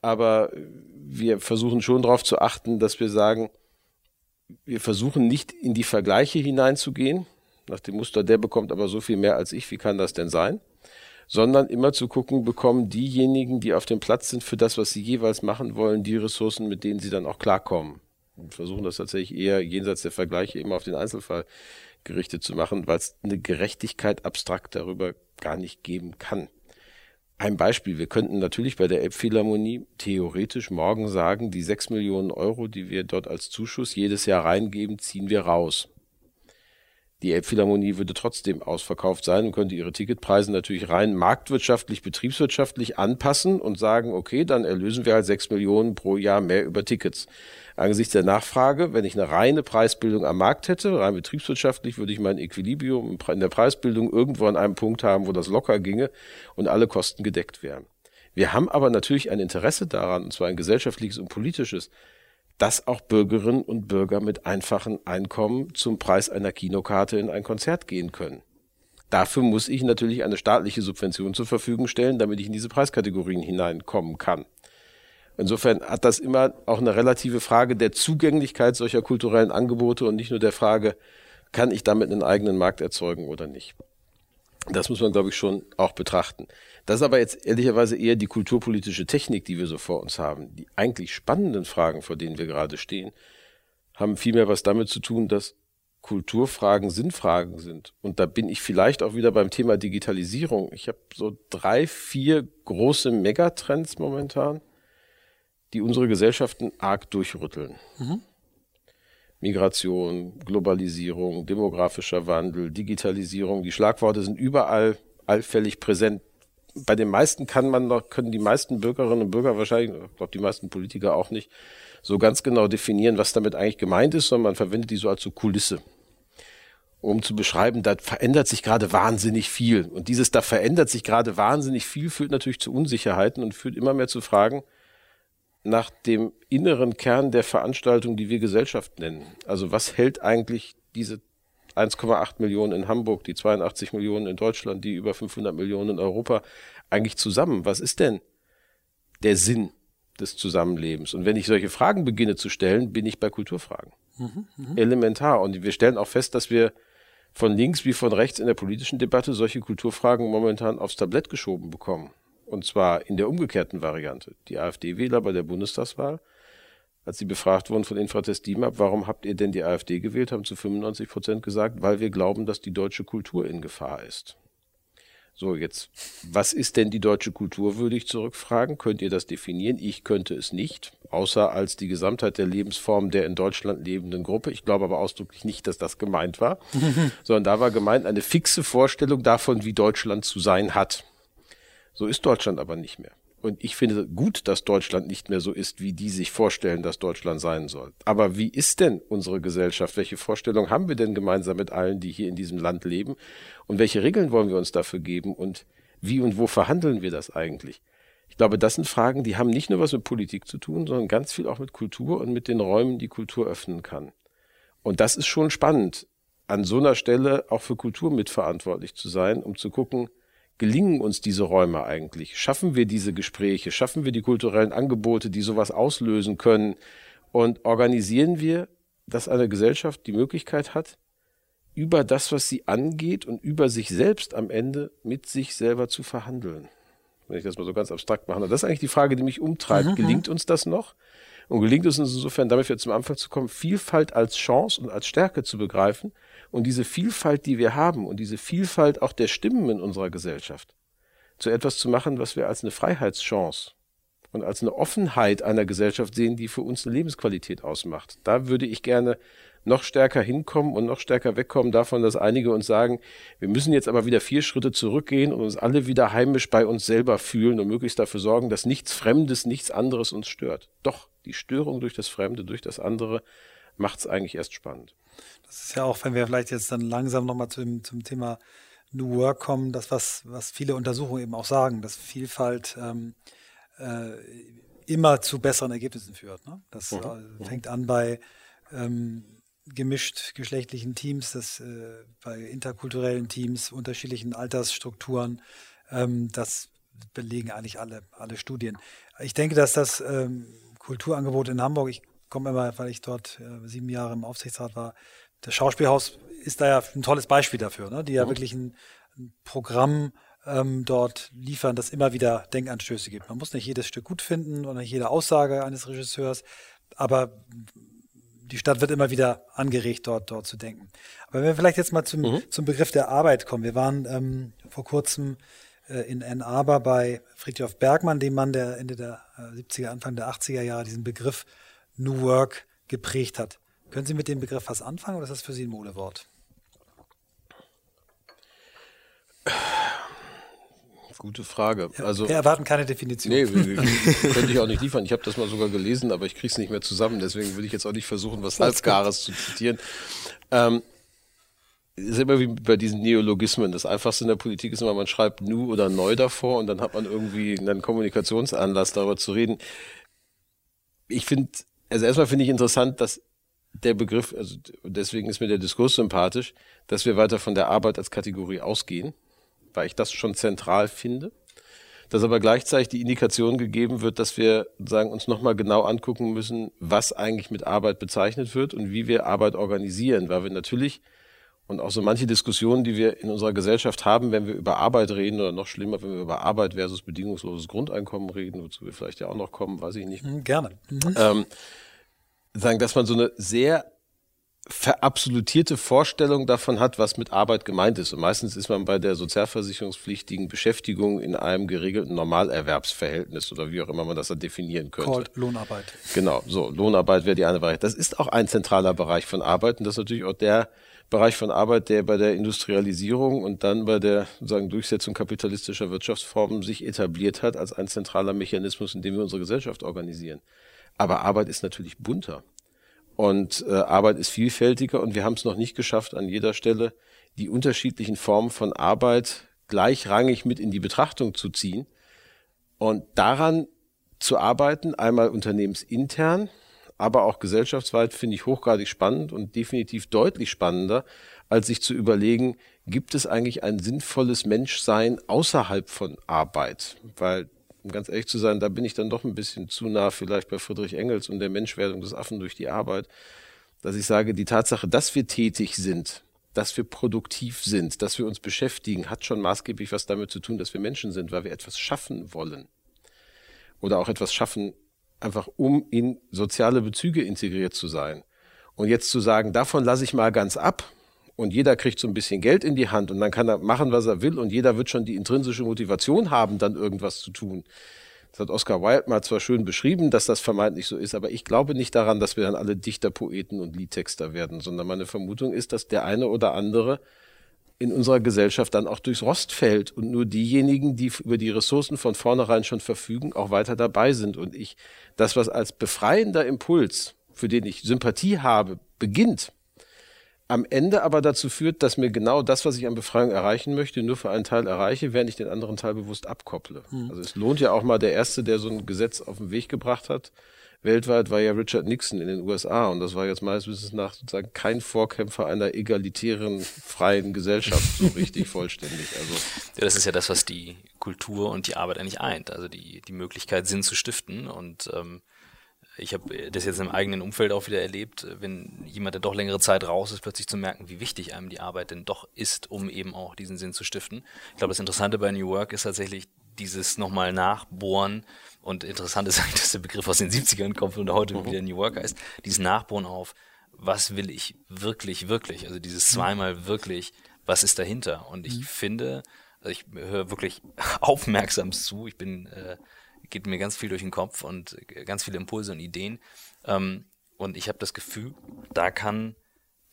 Aber wir versuchen schon darauf zu achten, dass wir sagen, wir versuchen nicht in die Vergleiche hineinzugehen, nach dem Muster, der bekommt aber so viel mehr als ich, wie kann das denn sein? Sondern immer zu gucken, bekommen diejenigen, die auf dem Platz sind, für das, was sie jeweils machen wollen, die Ressourcen, mit denen sie dann auch klarkommen. Und versuchen das tatsächlich eher jenseits der Vergleiche immer auf den Einzelfall gerichtet zu machen, weil es eine Gerechtigkeit abstrakt darüber gar nicht geben kann. Ein Beispiel, wir könnten natürlich bei der Elbphilharmonie theoretisch morgen sagen, die sechs Millionen Euro, die wir dort als Zuschuss jedes Jahr reingeben, ziehen wir raus. Die Elbphilharmonie würde trotzdem ausverkauft sein und könnte ihre Ticketpreise natürlich rein marktwirtschaftlich, betriebswirtschaftlich anpassen und sagen, okay, dann erlösen wir halt sechs Millionen pro Jahr mehr über Tickets. Angesichts der Nachfrage, wenn ich eine reine Preisbildung am Markt hätte, rein betriebswirtschaftlich, würde ich mein Equilibrium in der Preisbildung irgendwo an einem Punkt haben, wo das locker ginge und alle Kosten gedeckt wären. Wir haben aber natürlich ein Interesse daran, und zwar ein gesellschaftliches und politisches, dass auch Bürgerinnen und Bürger mit einfachen Einkommen zum Preis einer Kinokarte in ein Konzert gehen können. Dafür muss ich natürlich eine staatliche Subvention zur Verfügung stellen, damit ich in diese Preiskategorien hineinkommen kann. Insofern hat das immer auch eine relative Frage der Zugänglichkeit solcher kulturellen Angebote und nicht nur der Frage, kann ich damit einen eigenen Markt erzeugen oder nicht. Das muss man, glaube ich, schon auch betrachten. Das ist aber jetzt ehrlicherweise eher die kulturpolitische Technik, die wir so vor uns haben. Die eigentlich spannenden Fragen, vor denen wir gerade stehen, haben vielmehr was damit zu tun, dass Kulturfragen Sinnfragen sind. Und da bin ich vielleicht auch wieder beim Thema Digitalisierung. Ich habe so drei, vier große Megatrends momentan, die unsere Gesellschaften arg durchrütteln. Mhm. Migration, Globalisierung, demografischer Wandel, Digitalisierung. Die Schlagworte sind überall allfällig präsent. Bei den meisten kann man noch, können die meisten Bürgerinnen und Bürger wahrscheinlich, ich glaube die meisten Politiker auch nicht, so ganz genau definieren, was damit eigentlich gemeint ist, sondern man verwendet die so als so Kulisse. um zu beschreiben, da verändert sich gerade wahnsinnig viel. Und dieses, da verändert sich gerade wahnsinnig viel, führt natürlich zu Unsicherheiten und führt immer mehr zu Fragen nach dem inneren Kern der Veranstaltung, die wir Gesellschaft nennen. Also was hält eigentlich diese 1,8 Millionen in Hamburg, die 82 Millionen in Deutschland, die über 500 Millionen in Europa eigentlich zusammen? Was ist denn der Sinn des Zusammenlebens? Und wenn ich solche Fragen beginne zu stellen, bin ich bei Kulturfragen. Mhm, mh. Elementar. Und wir stellen auch fest, dass wir von links wie von rechts in der politischen Debatte solche Kulturfragen momentan aufs Tablett geschoben bekommen. Und zwar in der umgekehrten Variante. Die AfD-Wähler bei der Bundestagswahl als sie befragt wurden von Infratest DIMAP, warum habt ihr denn die AfD gewählt, haben zu 95 Prozent gesagt, weil wir glauben, dass die deutsche Kultur in Gefahr ist. So, jetzt, was ist denn die deutsche Kultur, würde ich zurückfragen. Könnt ihr das definieren? Ich könnte es nicht, außer als die Gesamtheit der Lebensform der in Deutschland lebenden Gruppe. Ich glaube aber ausdrücklich nicht, dass das gemeint war, sondern da war gemeint eine fixe Vorstellung davon, wie Deutschland zu sein hat. So ist Deutschland aber nicht mehr. Und ich finde gut, dass Deutschland nicht mehr so ist, wie die sich vorstellen, dass Deutschland sein soll. Aber wie ist denn unsere Gesellschaft? Welche Vorstellung haben wir denn gemeinsam mit allen, die hier in diesem Land leben? Und welche Regeln wollen wir uns dafür geben? Und wie und wo verhandeln wir das eigentlich? Ich glaube, das sind Fragen, die haben nicht nur was mit Politik zu tun, sondern ganz viel auch mit Kultur und mit den Räumen, die Kultur öffnen kann. Und das ist schon spannend, an so einer Stelle auch für Kultur mitverantwortlich zu sein, um zu gucken, gelingen uns diese Räume eigentlich? Schaffen wir diese Gespräche? Schaffen wir die kulturellen Angebote, die sowas auslösen können? Und organisieren wir, dass eine Gesellschaft die Möglichkeit hat, über das, was sie angeht und über sich selbst am Ende mit sich selber zu verhandeln? Wenn ich das mal so ganz abstrakt mache. Das ist eigentlich die Frage, die mich umtreibt. Mhm. Gelingt uns das noch? Und gelingt es uns insofern, damit wir zum Anfang zu kommen, Vielfalt als Chance und als Stärke zu begreifen und diese Vielfalt, die wir haben und diese Vielfalt auch der Stimmen in unserer Gesellschaft zu etwas zu machen, was wir als eine Freiheitschance und als eine Offenheit einer Gesellschaft sehen, die für uns eine Lebensqualität ausmacht. Da würde ich gerne noch stärker hinkommen und noch stärker wegkommen davon, dass einige uns sagen, wir müssen jetzt aber wieder vier Schritte zurückgehen und uns alle wieder heimisch bei uns selber fühlen und möglichst dafür sorgen, dass nichts Fremdes, nichts anderes uns stört. Doch, die Störung durch das Fremde, durch das andere macht es eigentlich erst spannend. Das ist ja auch, wenn wir vielleicht jetzt dann langsam nochmal zum, zum Thema New Work kommen, das, was, was viele Untersuchungen eben auch sagen, dass Vielfalt ähm, äh, immer zu besseren Ergebnissen führt. Ne? Das mhm. äh, fängt an bei ähm, gemischt geschlechtlichen Teams, das äh, bei interkulturellen Teams, unterschiedlichen Altersstrukturen, ähm, das belegen eigentlich alle, alle Studien. Ich denke, dass das ähm, Kulturangebot in Hamburg, ich komme immer, weil ich dort äh, sieben Jahre im Aufsichtsrat war, das Schauspielhaus ist da ja ein tolles Beispiel dafür, ne? die ja mhm. wirklich ein, ein Programm ähm, dort liefern, das immer wieder Denkanstöße gibt. Man muss nicht jedes Stück gut finden oder nicht jede Aussage eines Regisseurs, aber die Stadt wird immer wieder angeregt, dort, dort zu denken. Aber wenn wir vielleicht jetzt mal zum, mhm. zum Begriff der Arbeit kommen. Wir waren ähm, vor kurzem äh, in Ann Arbor bei Friedrich Bergmann, dem Mann, der Ende der äh, 70er, Anfang der 80er Jahre diesen Begriff New Work geprägt hat. Können Sie mit dem Begriff was anfangen oder ist das für Sie ein Modewort? Gute Frage. Also, wir erwarten keine Definition. Nee, könnte ich auch nicht liefern. Ich habe das mal sogar gelesen, aber ich kriege es nicht mehr zusammen. Deswegen würde ich jetzt auch nicht versuchen, was Halbgares zu zitieren. Ähm, ist immer wie bei diesen Neologismen. Das Einfachste in der Politik ist immer, man schreibt nu oder neu davor und dann hat man irgendwie einen Kommunikationsanlass, darüber zu reden. Ich finde, also erstmal finde ich interessant, dass der Begriff, also deswegen ist mir der Diskurs sympathisch, dass wir weiter von der Arbeit als Kategorie ausgehen, weil ich das schon zentral finde. Dass aber gleichzeitig die Indikation gegeben wird, dass wir sagen, uns nochmal genau angucken müssen, was eigentlich mit Arbeit bezeichnet wird und wie wir Arbeit organisieren, weil wir natürlich und auch so manche Diskussionen, die wir in unserer Gesellschaft haben, wenn wir über Arbeit reden oder noch schlimmer, wenn wir über Arbeit versus bedingungsloses Grundeinkommen reden, wozu wir vielleicht ja auch noch kommen, weiß ich nicht. Hm, gerne. Mhm. Ähm, sagen, dass man so eine sehr verabsolutierte Vorstellung davon hat, was mit Arbeit gemeint ist. Und meistens ist man bei der sozialversicherungspflichtigen Beschäftigung in einem geregelten Normalerwerbsverhältnis oder wie auch immer man das dann definieren könnte. Called Lohnarbeit. Genau, so Lohnarbeit wäre die eine Variante. Das ist auch ein zentraler Bereich von Arbeit und das ist natürlich auch der Bereich von Arbeit, der bei der Industrialisierung und dann bei der sozusagen Durchsetzung kapitalistischer Wirtschaftsformen sich etabliert hat als ein zentraler Mechanismus, in dem wir unsere Gesellschaft organisieren. Aber Arbeit ist natürlich bunter. Und äh, Arbeit ist vielfältiger und wir haben es noch nicht geschafft, an jeder Stelle die unterschiedlichen Formen von Arbeit gleichrangig mit in die Betrachtung zu ziehen und daran zu arbeiten, einmal unternehmensintern, aber auch gesellschaftsweit finde ich hochgradig spannend und definitiv deutlich spannender, als sich zu überlegen, gibt es eigentlich ein sinnvolles Menschsein außerhalb von Arbeit? Weil, um ganz ehrlich zu sein, da bin ich dann doch ein bisschen zu nah vielleicht bei Friedrich Engels und der Menschwerdung des Affen durch die Arbeit, dass ich sage, die Tatsache, dass wir tätig sind, dass wir produktiv sind, dass wir uns beschäftigen, hat schon maßgeblich was damit zu tun, dass wir Menschen sind, weil wir etwas schaffen wollen. Oder auch etwas schaffen, einfach um in soziale Bezüge integriert zu sein. Und jetzt zu sagen, davon lasse ich mal ganz ab und jeder kriegt so ein bisschen Geld in die Hand und dann kann er machen, was er will und jeder wird schon die intrinsische Motivation haben, dann irgendwas zu tun. Das hat Oscar Wilde mal zwar schön beschrieben, dass das vermeintlich so ist, aber ich glaube nicht daran, dass wir dann alle Dichter, Poeten und Liedtexter werden, sondern meine Vermutung ist, dass der eine oder andere in unserer Gesellschaft dann auch durchs Rost fällt und nur diejenigen, die über die Ressourcen von vornherein schon verfügen, auch weiter dabei sind. Und ich das, was als befreiender Impuls, für den ich Sympathie habe, beginnt, am Ende aber dazu führt, dass mir genau das, was ich an Befreiung erreichen möchte, nur für einen Teil erreiche, während ich den anderen Teil bewusst abkopple. Mhm. Also es lohnt ja auch mal der Erste, der so ein Gesetz auf den Weg gebracht hat, weltweit war ja Richard Nixon in den USA und das war jetzt meines Wissens nach sozusagen kein Vorkämpfer einer egalitären, freien Gesellschaft so richtig vollständig. Also ja, das ist ja das, was die Kultur und die Arbeit eigentlich eint, also die, die Möglichkeit, Sinn zu stiften und ähm, ich habe das jetzt im eigenen Umfeld auch wieder erlebt, wenn jemand, der doch längere Zeit raus ist, plötzlich zu merken, wie wichtig einem die Arbeit denn doch ist, um eben auch diesen Sinn zu stiften. Ich glaube, das Interessante bei New Work ist tatsächlich dieses nochmal nachbohren und interessant ist eigentlich, dass der Begriff aus den 70ern kommt und heute mhm. wieder New Work heißt, dieses Nachbohren auf, was will ich wirklich, wirklich, also dieses mhm. zweimal wirklich, was ist dahinter? Und ich mhm. finde, also ich höre wirklich aufmerksam zu, ich bin äh, geht mir ganz viel durch den Kopf und ganz viele Impulse und Ideen. Ähm, und ich habe das Gefühl, da kann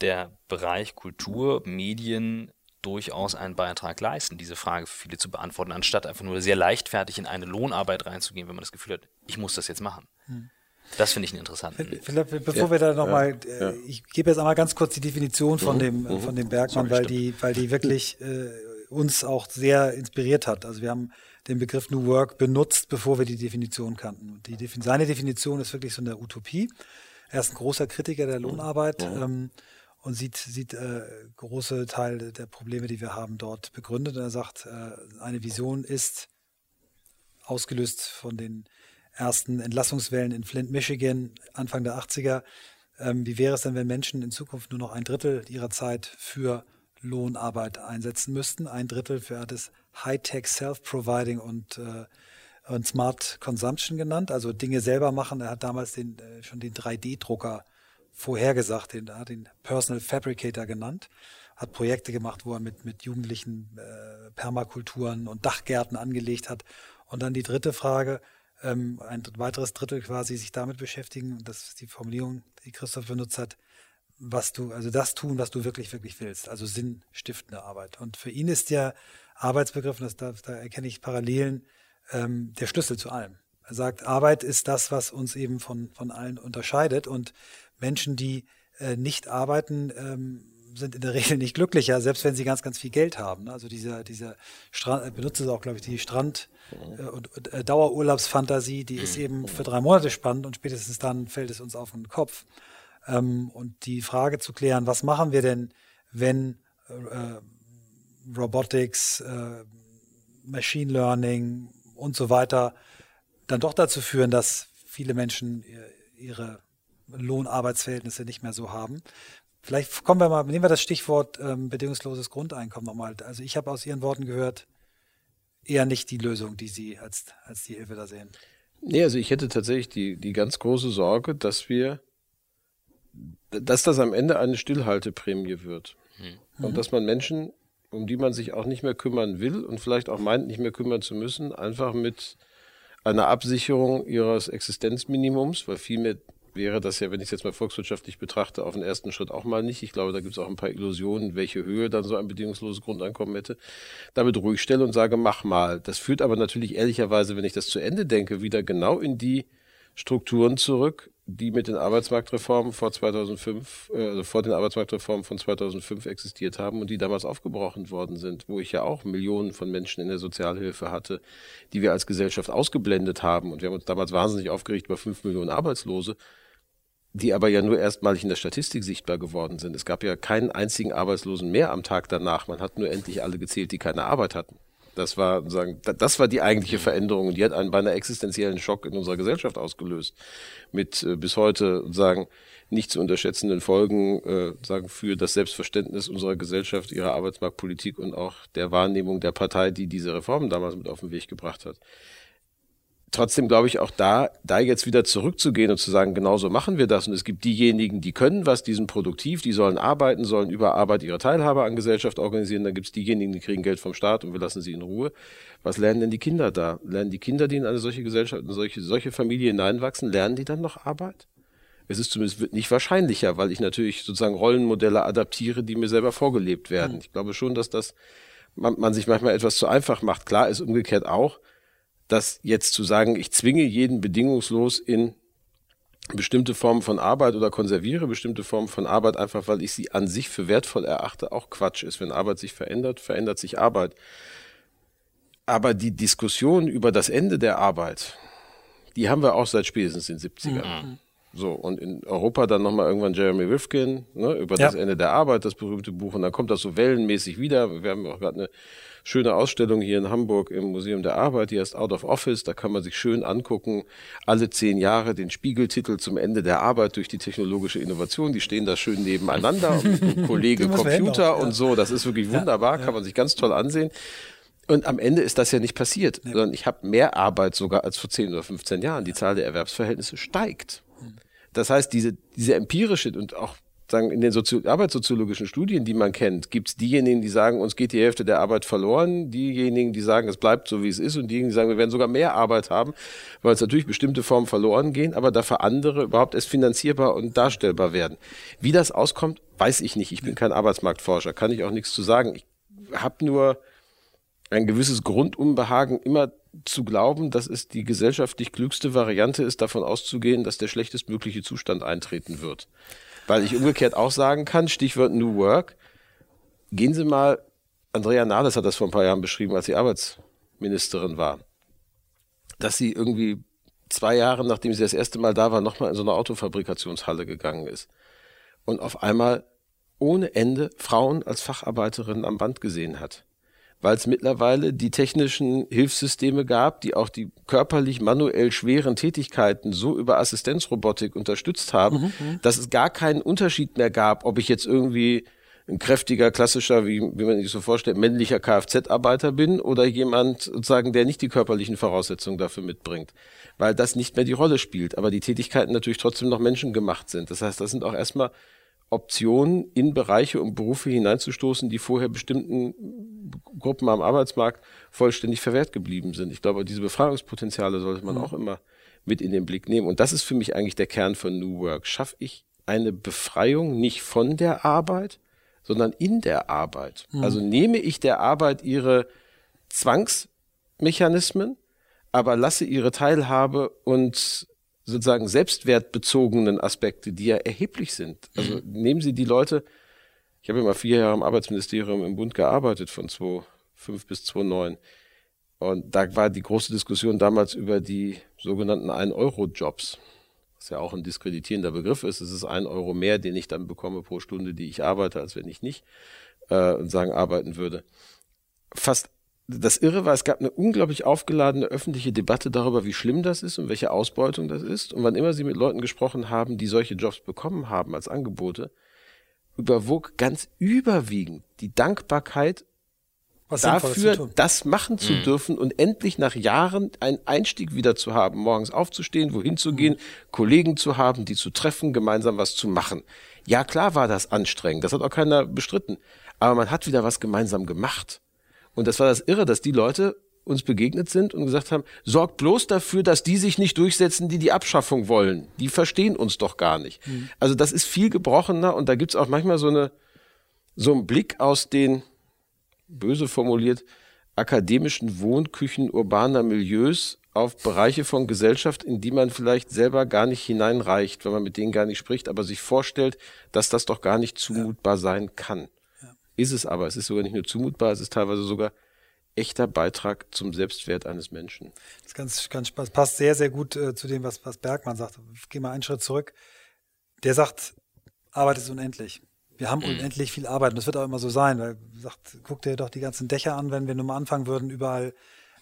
der Bereich Kultur, Medien durchaus einen Beitrag leisten, diese Frage für viele zu beantworten, anstatt einfach nur sehr leichtfertig in eine Lohnarbeit reinzugehen, wenn man das Gefühl hat, ich muss das jetzt machen. Hm. Das finde ich einen interessanten. Philipp, bevor ja, wir da nochmal, ja, ja. äh, ich gebe jetzt einmal ganz kurz die Definition von mhm, dem, mhm. von dem Bergmann, Sorry, weil die, weil die wirklich äh, uns auch sehr inspiriert hat. Also wir haben den Begriff New Work benutzt, bevor wir die Definition kannten. Die, seine Definition ist wirklich so eine Utopie. Er ist ein großer Kritiker der Lohnarbeit ja. ähm, und sieht, sieht äh, große Teile der Probleme, die wir haben, dort begründet. Und er sagt, äh, eine Vision ist ausgelöst von den ersten Entlassungswellen in Flint, Michigan, Anfang der 80er. Ähm, wie wäre es denn, wenn Menschen in Zukunft nur noch ein Drittel ihrer Zeit für Lohnarbeit einsetzen müssten? Ein Drittel für das High-Tech Self-Providing und, äh, und Smart Consumption genannt, also Dinge selber machen. Er hat damals den, äh, schon den 3D-Drucker vorhergesagt, den, er hat den Personal Fabricator genannt, hat Projekte gemacht, wo er mit, mit Jugendlichen äh, Permakulturen und Dachgärten angelegt hat. Und dann die dritte Frage, ähm, ein weiteres Drittel quasi sich damit beschäftigen, und das ist die Formulierung, die Christoph benutzt hat, was du, also das tun, was du wirklich, wirklich willst, also sinnstiftende Arbeit. Und für ihn ist ja Arbeitsbegriff, und das, da, da erkenne ich Parallelen, ähm, der Schlüssel zu allem. Er sagt, Arbeit ist das, was uns eben von, von allen unterscheidet. Und Menschen, die äh, nicht arbeiten, ähm, sind in der Regel nicht glücklicher, selbst wenn sie ganz, ganz viel Geld haben. Also dieser, dieser Strand, er benutzt es auch, glaube ich, die Strand- äh, und, äh, Dauerurlaubsfantasie, die ist eben für drei Monate spannend und spätestens dann fällt es uns auf den Kopf. Ähm, und die Frage zu klären, was machen wir denn, wenn äh, Robotics, äh, Machine Learning und so weiter dann doch dazu führen, dass viele Menschen ihre Lohnarbeitsverhältnisse nicht mehr so haben. Vielleicht kommen wir mal, nehmen wir das Stichwort ähm, bedingungsloses Grundeinkommen nochmal. Also ich habe aus Ihren Worten gehört, eher nicht die Lösung, die Sie als, als die Hilfe da sehen. Nee, also ich hätte tatsächlich die, die ganz große Sorge, dass wir, dass das am Ende eine Stillhalteprämie wird. Mhm. Und dass man Menschen um die man sich auch nicht mehr kümmern will und vielleicht auch meint, nicht mehr kümmern zu müssen, einfach mit einer Absicherung ihres Existenzminimums, weil viel mehr wäre das ja, wenn ich es jetzt mal volkswirtschaftlich betrachte, auf den ersten Schritt auch mal nicht. Ich glaube, da gibt es auch ein paar Illusionen, welche Höhe dann so ein bedingungsloses Grundeinkommen hätte. Damit ruhig stelle und sage, mach mal. Das führt aber natürlich ehrlicherweise, wenn ich das zu Ende denke, wieder genau in die Strukturen zurück, die mit den Arbeitsmarktreformen vor 2005, äh, also vor den Arbeitsmarktreformen von 2005 existiert haben und die damals aufgebrochen worden sind, wo ich ja auch Millionen von Menschen in der Sozialhilfe hatte, die wir als Gesellschaft ausgeblendet haben. Und wir haben uns damals wahnsinnig aufgeregt über fünf Millionen Arbeitslose, die aber ja nur erstmalig in der Statistik sichtbar geworden sind. Es gab ja keinen einzigen Arbeitslosen mehr am Tag danach. Man hat nur endlich alle gezählt, die keine Arbeit hatten. Das war sagen, das war die eigentliche mhm. Veränderung und die hat einen beinahe existenziellen Schock in unserer Gesellschaft ausgelöst. Mit äh, bis heute sagen nicht zu unterschätzenden Folgen äh, sagen für das Selbstverständnis unserer Gesellschaft, ihrer Arbeitsmarktpolitik und auch der Wahrnehmung der Partei, die diese Reformen damals mit auf den Weg gebracht hat trotzdem glaube ich auch da, da jetzt wieder zurückzugehen und zu sagen, genauso machen wir das. Und es gibt diejenigen, die können was, die sind produktiv, die sollen arbeiten, sollen über Arbeit ihre Teilhabe an Gesellschaft organisieren. Dann gibt es diejenigen, die kriegen Geld vom Staat und wir lassen sie in Ruhe. Was lernen denn die Kinder da? Lernen die Kinder, die in eine solche Gesellschaft, in solche, solche Familie hineinwachsen, lernen die dann noch Arbeit? Es ist zumindest nicht wahrscheinlicher, weil ich natürlich sozusagen Rollenmodelle adaptiere, die mir selber vorgelebt werden. Mhm. Ich glaube schon, dass das man, man sich manchmal etwas zu einfach macht. Klar ist umgekehrt auch, dass jetzt zu sagen, ich zwinge jeden bedingungslos in bestimmte Formen von Arbeit oder konserviere bestimmte Formen von Arbeit einfach, weil ich sie an sich für wertvoll erachte, auch Quatsch ist. Wenn Arbeit sich verändert, verändert sich Arbeit. Aber die Diskussion über das Ende der Arbeit, die haben wir auch seit spätestens den 70ern. Mhm. So, und in Europa dann nochmal irgendwann Jeremy Rifkin, ne, über ja. das Ende der Arbeit, das berühmte Buch, und dann kommt das so wellenmäßig wieder. Wir haben auch gerade eine schöne Ausstellung hier in Hamburg im Museum der Arbeit, die heißt Out of Office. Da kann man sich schön angucken, alle zehn Jahre den Spiegeltitel zum Ende der Arbeit durch die technologische Innovation. Die stehen da schön nebeneinander, Kollege Computer und so. Das ist wirklich wunderbar, ja. kann man sich ganz toll ansehen. Und am Ende ist das ja nicht passiert, nee. sondern ich habe mehr Arbeit sogar als vor 10 oder 15 Jahren. Die Zahl der Erwerbsverhältnisse steigt. Das heißt, diese, diese empirische und auch sagen, in den Sozi arbeitssoziologischen Studien, die man kennt, gibt es diejenigen, die sagen, uns geht die Hälfte der Arbeit verloren, diejenigen, die sagen, es bleibt so, wie es ist, und diejenigen, die sagen, wir werden sogar mehr Arbeit haben, weil es natürlich bestimmte Formen verloren gehen, aber dafür andere überhaupt erst finanzierbar und darstellbar werden. Wie das auskommt, weiß ich nicht. Ich bin kein Arbeitsmarktforscher, kann ich auch nichts zu sagen. Ich habe nur ein gewisses Grundunbehagen, immer zu glauben, dass es die gesellschaftlich klügste Variante ist, davon auszugehen, dass der schlechtestmögliche Zustand eintreten wird. Weil ich umgekehrt auch sagen kann, Stichwort New Work, gehen Sie mal, Andrea Nahles hat das vor ein paar Jahren beschrieben, als sie Arbeitsministerin war, dass sie irgendwie zwei Jahre, nachdem sie das erste Mal da war, nochmal in so eine Autofabrikationshalle gegangen ist und auf einmal ohne Ende Frauen als Facharbeiterinnen am Band gesehen hat weil es mittlerweile die technischen Hilfssysteme gab, die auch die körperlich manuell schweren Tätigkeiten so über Assistenzrobotik unterstützt haben, mhm, mhm. dass es gar keinen Unterschied mehr gab, ob ich jetzt irgendwie ein kräftiger, klassischer, wie, wie man sich so vorstellt, männlicher Kfz-Arbeiter bin oder jemand sozusagen, der nicht die körperlichen Voraussetzungen dafür mitbringt, weil das nicht mehr die Rolle spielt, aber die Tätigkeiten natürlich trotzdem noch menschengemacht sind. Das heißt, das sind auch erstmal Optionen in Bereiche und Berufe hineinzustoßen, die vorher bestimmten Gruppen am Arbeitsmarkt vollständig verwehrt geblieben sind. Ich glaube, diese Befreiungspotenziale sollte man mhm. auch immer mit in den Blick nehmen. Und das ist für mich eigentlich der Kern von New Work. Schaffe ich eine Befreiung nicht von der Arbeit, sondern in der Arbeit. Mhm. Also nehme ich der Arbeit ihre Zwangsmechanismen, aber lasse ihre Teilhabe und sozusagen selbstwertbezogenen Aspekte, die ja erheblich sind. Also mhm. nehmen Sie die Leute, ich habe immer vier Jahre im Arbeitsministerium im Bund gearbeitet, von 2005 bis 2009. Und da war die große Diskussion damals über die sogenannten 1-Euro-Jobs, was ja auch ein diskreditierender Begriff ist. Es ist ein Euro mehr, den ich dann bekomme pro Stunde, die ich arbeite, als wenn ich nicht äh, sagen arbeiten würde. Fast das Irre war, es gab eine unglaublich aufgeladene öffentliche Debatte darüber, wie schlimm das ist und welche Ausbeutung das ist. Und wann immer sie mit Leuten gesprochen haben, die solche Jobs bekommen haben als Angebote, überwog ganz überwiegend die Dankbarkeit Was dafür, das machen zu mhm. dürfen und endlich nach Jahren einen Einstieg wieder zu haben, morgens aufzustehen, wohin zu gehen, mhm. Kollegen zu haben, die zu treffen, gemeinsam was zu machen. Ja, klar war das anstrengend, das hat auch keiner bestritten, aber man hat wieder was gemeinsam gemacht. Und das war das Irre, dass die Leute uns begegnet sind und gesagt haben, sorgt bloß dafür, dass die sich nicht durchsetzen, die die Abschaffung wollen. Die verstehen uns doch gar nicht. Mhm. Also das ist viel gebrochener und da gibt's auch manchmal so eine so einen Blick aus den böse formuliert akademischen Wohnküchen urbaner Milieus auf Bereiche von Gesellschaft, in die man vielleicht selber gar nicht hineinreicht, wenn man mit denen gar nicht spricht, aber sich vorstellt, dass das doch gar nicht zumutbar sein kann. Ist es aber. Es ist sogar nicht nur zumutbar, es ist teilweise sogar echter Beitrag zum Selbstwert eines Menschen. Das, ganz, ganz, passt sehr, sehr gut äh, zu dem, was, was Bergmann sagt. Geh mal einen Schritt zurück. Der sagt, Arbeit ist unendlich. Wir haben mhm. unendlich viel Arbeit und das wird auch immer so sein, weil sagt, guck dir doch die ganzen Dächer an, wenn wir nur mal anfangen würden, überall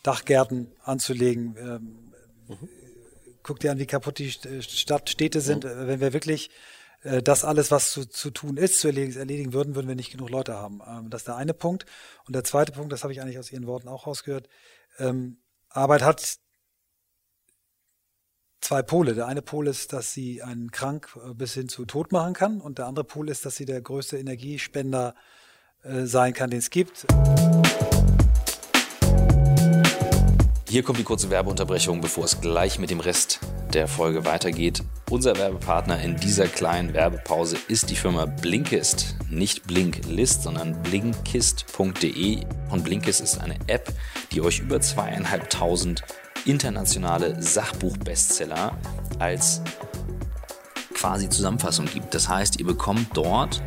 Dachgärten anzulegen. Ähm, mhm. Guck dir an, wie kaputt die Stadt, Städte sind. Mhm. Wenn wir wirklich äh, das alles, was zu, zu tun ist, zu erledigen, erledigen würden, würden wir nicht genug Leute haben. Ähm, das ist der eine Punkt. Und der zweite Punkt, das habe ich eigentlich aus Ihren Worten auch rausgehört. Ähm, Arbeit hat zwei Pole. Der eine Pol ist, dass sie einen krank äh, bis hin zu tot machen kann und der andere Pol ist, dass sie der größte Energiespender äh, sein kann, den es gibt. Hier kommt die kurze Werbeunterbrechung, bevor es gleich mit dem Rest der Folge weitergeht. Unser Werbepartner in dieser kleinen Werbepause ist die Firma Blinkist. Nicht Blinklist, sondern blinkist.de. Und Blinkist ist eine App, die euch über zweieinhalbtausend internationale Sachbuchbestseller als quasi Zusammenfassung gibt. Das heißt, ihr bekommt dort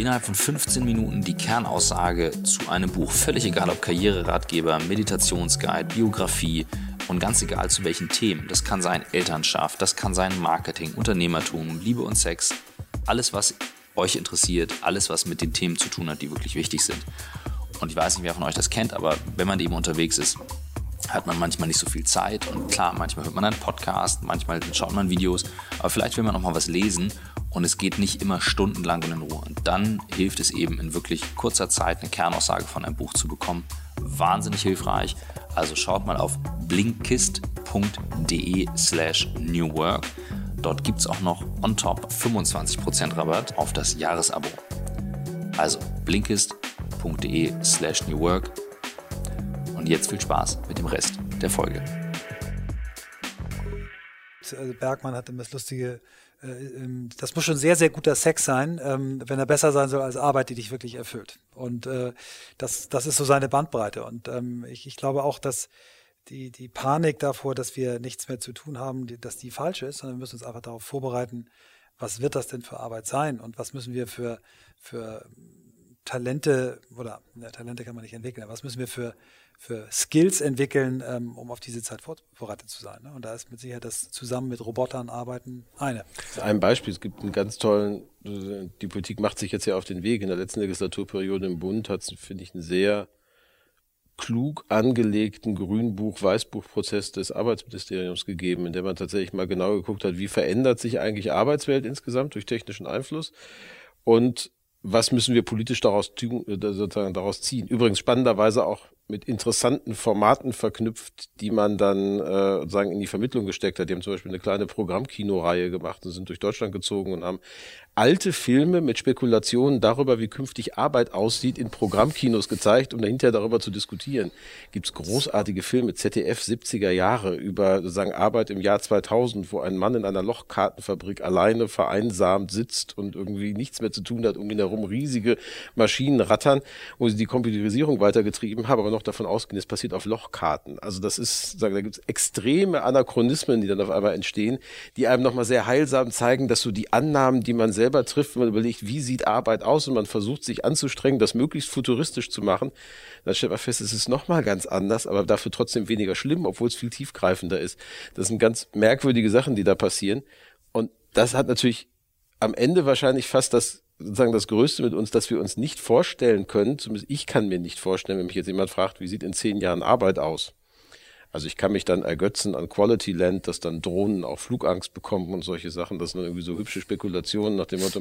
innerhalb von 15 Minuten die Kernaussage zu einem Buch. Völlig egal ob Karriereratgeber, Meditationsguide, Biografie und ganz egal zu welchen Themen. Das kann sein Elternschaft, das kann sein Marketing, Unternehmertum, Liebe und Sex. Alles, was euch interessiert, alles, was mit den Themen zu tun hat, die wirklich wichtig sind. Und ich weiß nicht, wer von euch das kennt, aber wenn man eben unterwegs ist, hat man manchmal nicht so viel Zeit und klar, manchmal hört man einen Podcast, manchmal schaut man Videos, aber vielleicht will man auch mal was lesen und es geht nicht immer stundenlang in Ruhe. Und dann hilft es eben in wirklich kurzer Zeit eine Kernaussage von einem Buch zu bekommen. Wahnsinnig hilfreich. Also schaut mal auf blinkist.de slash newwork. Dort gibt es auch noch on top 25% Rabatt auf das Jahresabo. Also blinkist.de slash newwork und jetzt viel Spaß mit dem Rest der Folge. Also Bergmann hat immer das lustige, das muss schon sehr, sehr guter Sex sein, ähm, wenn er besser sein soll als Arbeit, die dich wirklich erfüllt. Und äh, das, das ist so seine Bandbreite. Und ähm, ich, ich glaube auch, dass die, die Panik davor, dass wir nichts mehr zu tun haben, dass die falsch ist, sondern wir müssen uns einfach darauf vorbereiten, was wird das denn für Arbeit sein und was müssen wir für, für Talente oder ne, Talente kann man nicht entwickeln, was müssen wir für, für Skills entwickeln, ähm, um auf diese Zeit vorbereitet zu sein. Ne? Und da ist mit Sicherheit das zusammen mit Robotern arbeiten eine. Ein Beispiel, es gibt einen ganz tollen, die Politik macht sich jetzt ja auf den Weg. In der letzten Legislaturperiode im Bund hat es, finde ich, einen sehr klug angelegten Grünbuch-Weißbuch-Prozess des Arbeitsministeriums gegeben, in dem man tatsächlich mal genau geguckt hat, wie verändert sich eigentlich Arbeitswelt insgesamt durch technischen Einfluss und was müssen wir politisch daraus, sozusagen daraus ziehen. Übrigens spannenderweise auch mit interessanten Formaten verknüpft, die man dann äh, sagen in die Vermittlung gesteckt hat. Die haben zum Beispiel eine kleine Programmkinoreihe gemacht und sind durch Deutschland gezogen und haben alte Filme mit Spekulationen darüber, wie künftig Arbeit aussieht, in Programmkinos gezeigt, um dahinter darüber zu diskutieren. Gibt es großartige Filme, ZDF 70er Jahre, über sozusagen Arbeit im Jahr 2000, wo ein Mann in einer Lochkartenfabrik alleine vereinsamt sitzt und irgendwie nichts mehr zu tun hat, um ihn herum riesige Maschinen rattern, wo sie die Computerisierung weitergetrieben haben, aber noch davon ausgehen, es passiert auf Lochkarten. Also das ist, sagen, da gibt es extreme Anachronismen, die dann auf einmal entstehen, die einem nochmal sehr heilsam zeigen, dass so die Annahmen, die man selber trifft, wenn man überlegt, wie sieht Arbeit aus und man versucht sich anzustrengen, das möglichst futuristisch zu machen, dann stellt man fest, es ist nochmal ganz anders, aber dafür trotzdem weniger schlimm, obwohl es viel tiefgreifender ist. Das sind ganz merkwürdige Sachen, die da passieren. Und das hat natürlich am Ende wahrscheinlich fast das sozusagen das Größte mit uns, dass wir uns nicht vorstellen können, zumindest ich kann mir nicht vorstellen, wenn mich jetzt jemand fragt, wie sieht in zehn Jahren Arbeit aus? Also ich kann mich dann ergötzen an Quality Land, dass dann Drohnen auch Flugangst bekommen und solche Sachen. Das sind irgendwie so hübsche Spekulationen nach dem Motto,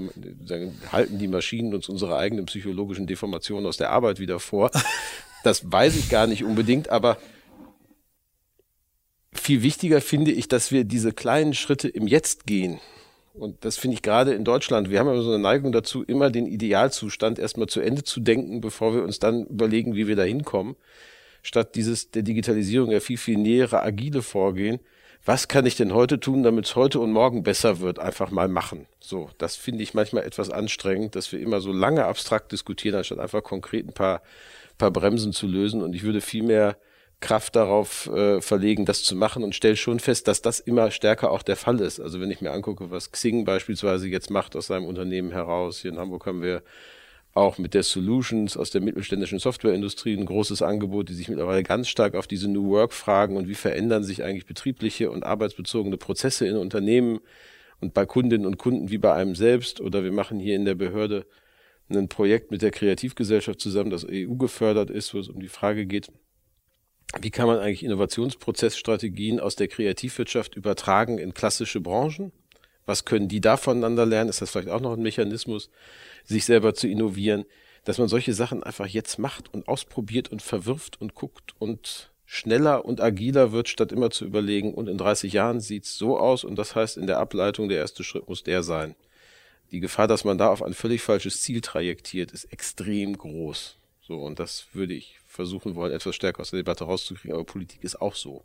halten die Maschinen uns unsere eigenen psychologischen Deformationen aus der Arbeit wieder vor. Das weiß ich gar nicht unbedingt, aber viel wichtiger finde ich, dass wir diese kleinen Schritte im Jetzt gehen. Und das finde ich gerade in Deutschland. Wir haben ja so eine Neigung dazu, immer den Idealzustand erstmal zu Ende zu denken, bevor wir uns dann überlegen, wie wir da hinkommen statt dieses der Digitalisierung ja viel, viel nähere, agile Vorgehen. Was kann ich denn heute tun, damit es heute und morgen besser wird? Einfach mal machen. So, das finde ich manchmal etwas anstrengend, dass wir immer so lange abstrakt diskutieren, anstatt einfach konkret ein paar, paar Bremsen zu lösen. Und ich würde viel mehr Kraft darauf äh, verlegen, das zu machen und stelle schon fest, dass das immer stärker auch der Fall ist. Also wenn ich mir angucke, was Xing beispielsweise jetzt macht aus seinem Unternehmen heraus, hier in Hamburg haben wir auch mit der Solutions aus der mittelständischen Softwareindustrie ein großes Angebot, die sich mittlerweile ganz stark auf diese New Work fragen und wie verändern sich eigentlich betriebliche und arbeitsbezogene Prozesse in Unternehmen und bei Kundinnen und Kunden wie bei einem selbst. Oder wir machen hier in der Behörde ein Projekt mit der Kreativgesellschaft zusammen, das EU gefördert ist, wo es um die Frage geht, wie kann man eigentlich Innovationsprozessstrategien aus der Kreativwirtschaft übertragen in klassische Branchen? Was können die da voneinander lernen? Ist das vielleicht auch noch ein Mechanismus, sich selber zu innovieren? Dass man solche Sachen einfach jetzt macht und ausprobiert und verwirft und guckt und schneller und agiler wird, statt immer zu überlegen, und in 30 Jahren sieht's so aus und das heißt, in der Ableitung der erste Schritt muss der sein. Die Gefahr, dass man da auf ein völlig falsches Ziel trajektiert, ist extrem groß. So, und das würde ich versuchen wollen, etwas stärker aus der Debatte rauszukriegen. Aber Politik ist auch so.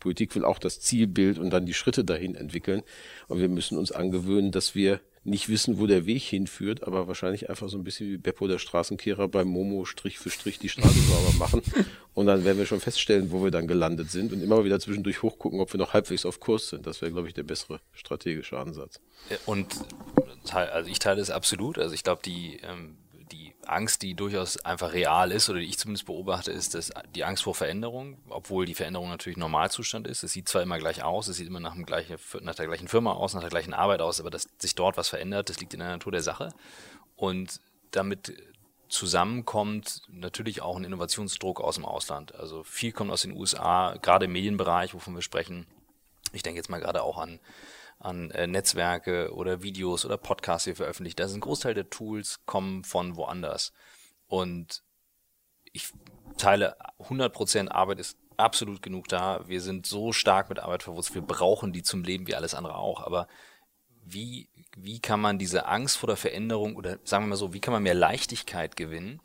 Politik will auch das Zielbild und dann die Schritte dahin entwickeln. Und wir müssen uns angewöhnen, dass wir nicht wissen, wo der Weg hinführt, aber wahrscheinlich einfach so ein bisschen wie Beppo der Straßenkehrer beim Momo Strich für Strich die Straße sauber machen. Und dann werden wir schon feststellen, wo wir dann gelandet sind und immer wieder zwischendurch hochgucken, ob wir noch halbwegs auf Kurs sind. Das wäre, glaube ich, der bessere strategische Ansatz. Und also ich teile es absolut. Also ich glaube, die ähm, die Angst, die durchaus einfach real ist oder die ich zumindest beobachte, ist dass die Angst vor Veränderung, obwohl die Veränderung natürlich Normalzustand ist. Es sieht zwar immer gleich aus, es sieht immer nach, gleichen, nach der gleichen Firma aus, nach der gleichen Arbeit aus, aber dass sich dort was verändert, das liegt in der Natur der Sache. Und damit zusammenkommt natürlich auch ein Innovationsdruck aus dem Ausland. Also viel kommt aus den USA, gerade im Medienbereich, wovon wir sprechen. Ich denke jetzt mal gerade auch an an äh, Netzwerke oder Videos oder Podcasts hier veröffentlicht. Ist ein Großteil der Tools kommen von woanders. Und ich teile 100% Arbeit ist absolut genug da. Wir sind so stark mit Arbeit verwurzelt. Wir brauchen die zum Leben wie alles andere auch. Aber wie, wie kann man diese Angst vor der Veränderung oder sagen wir mal so, wie kann man mehr Leichtigkeit gewinnen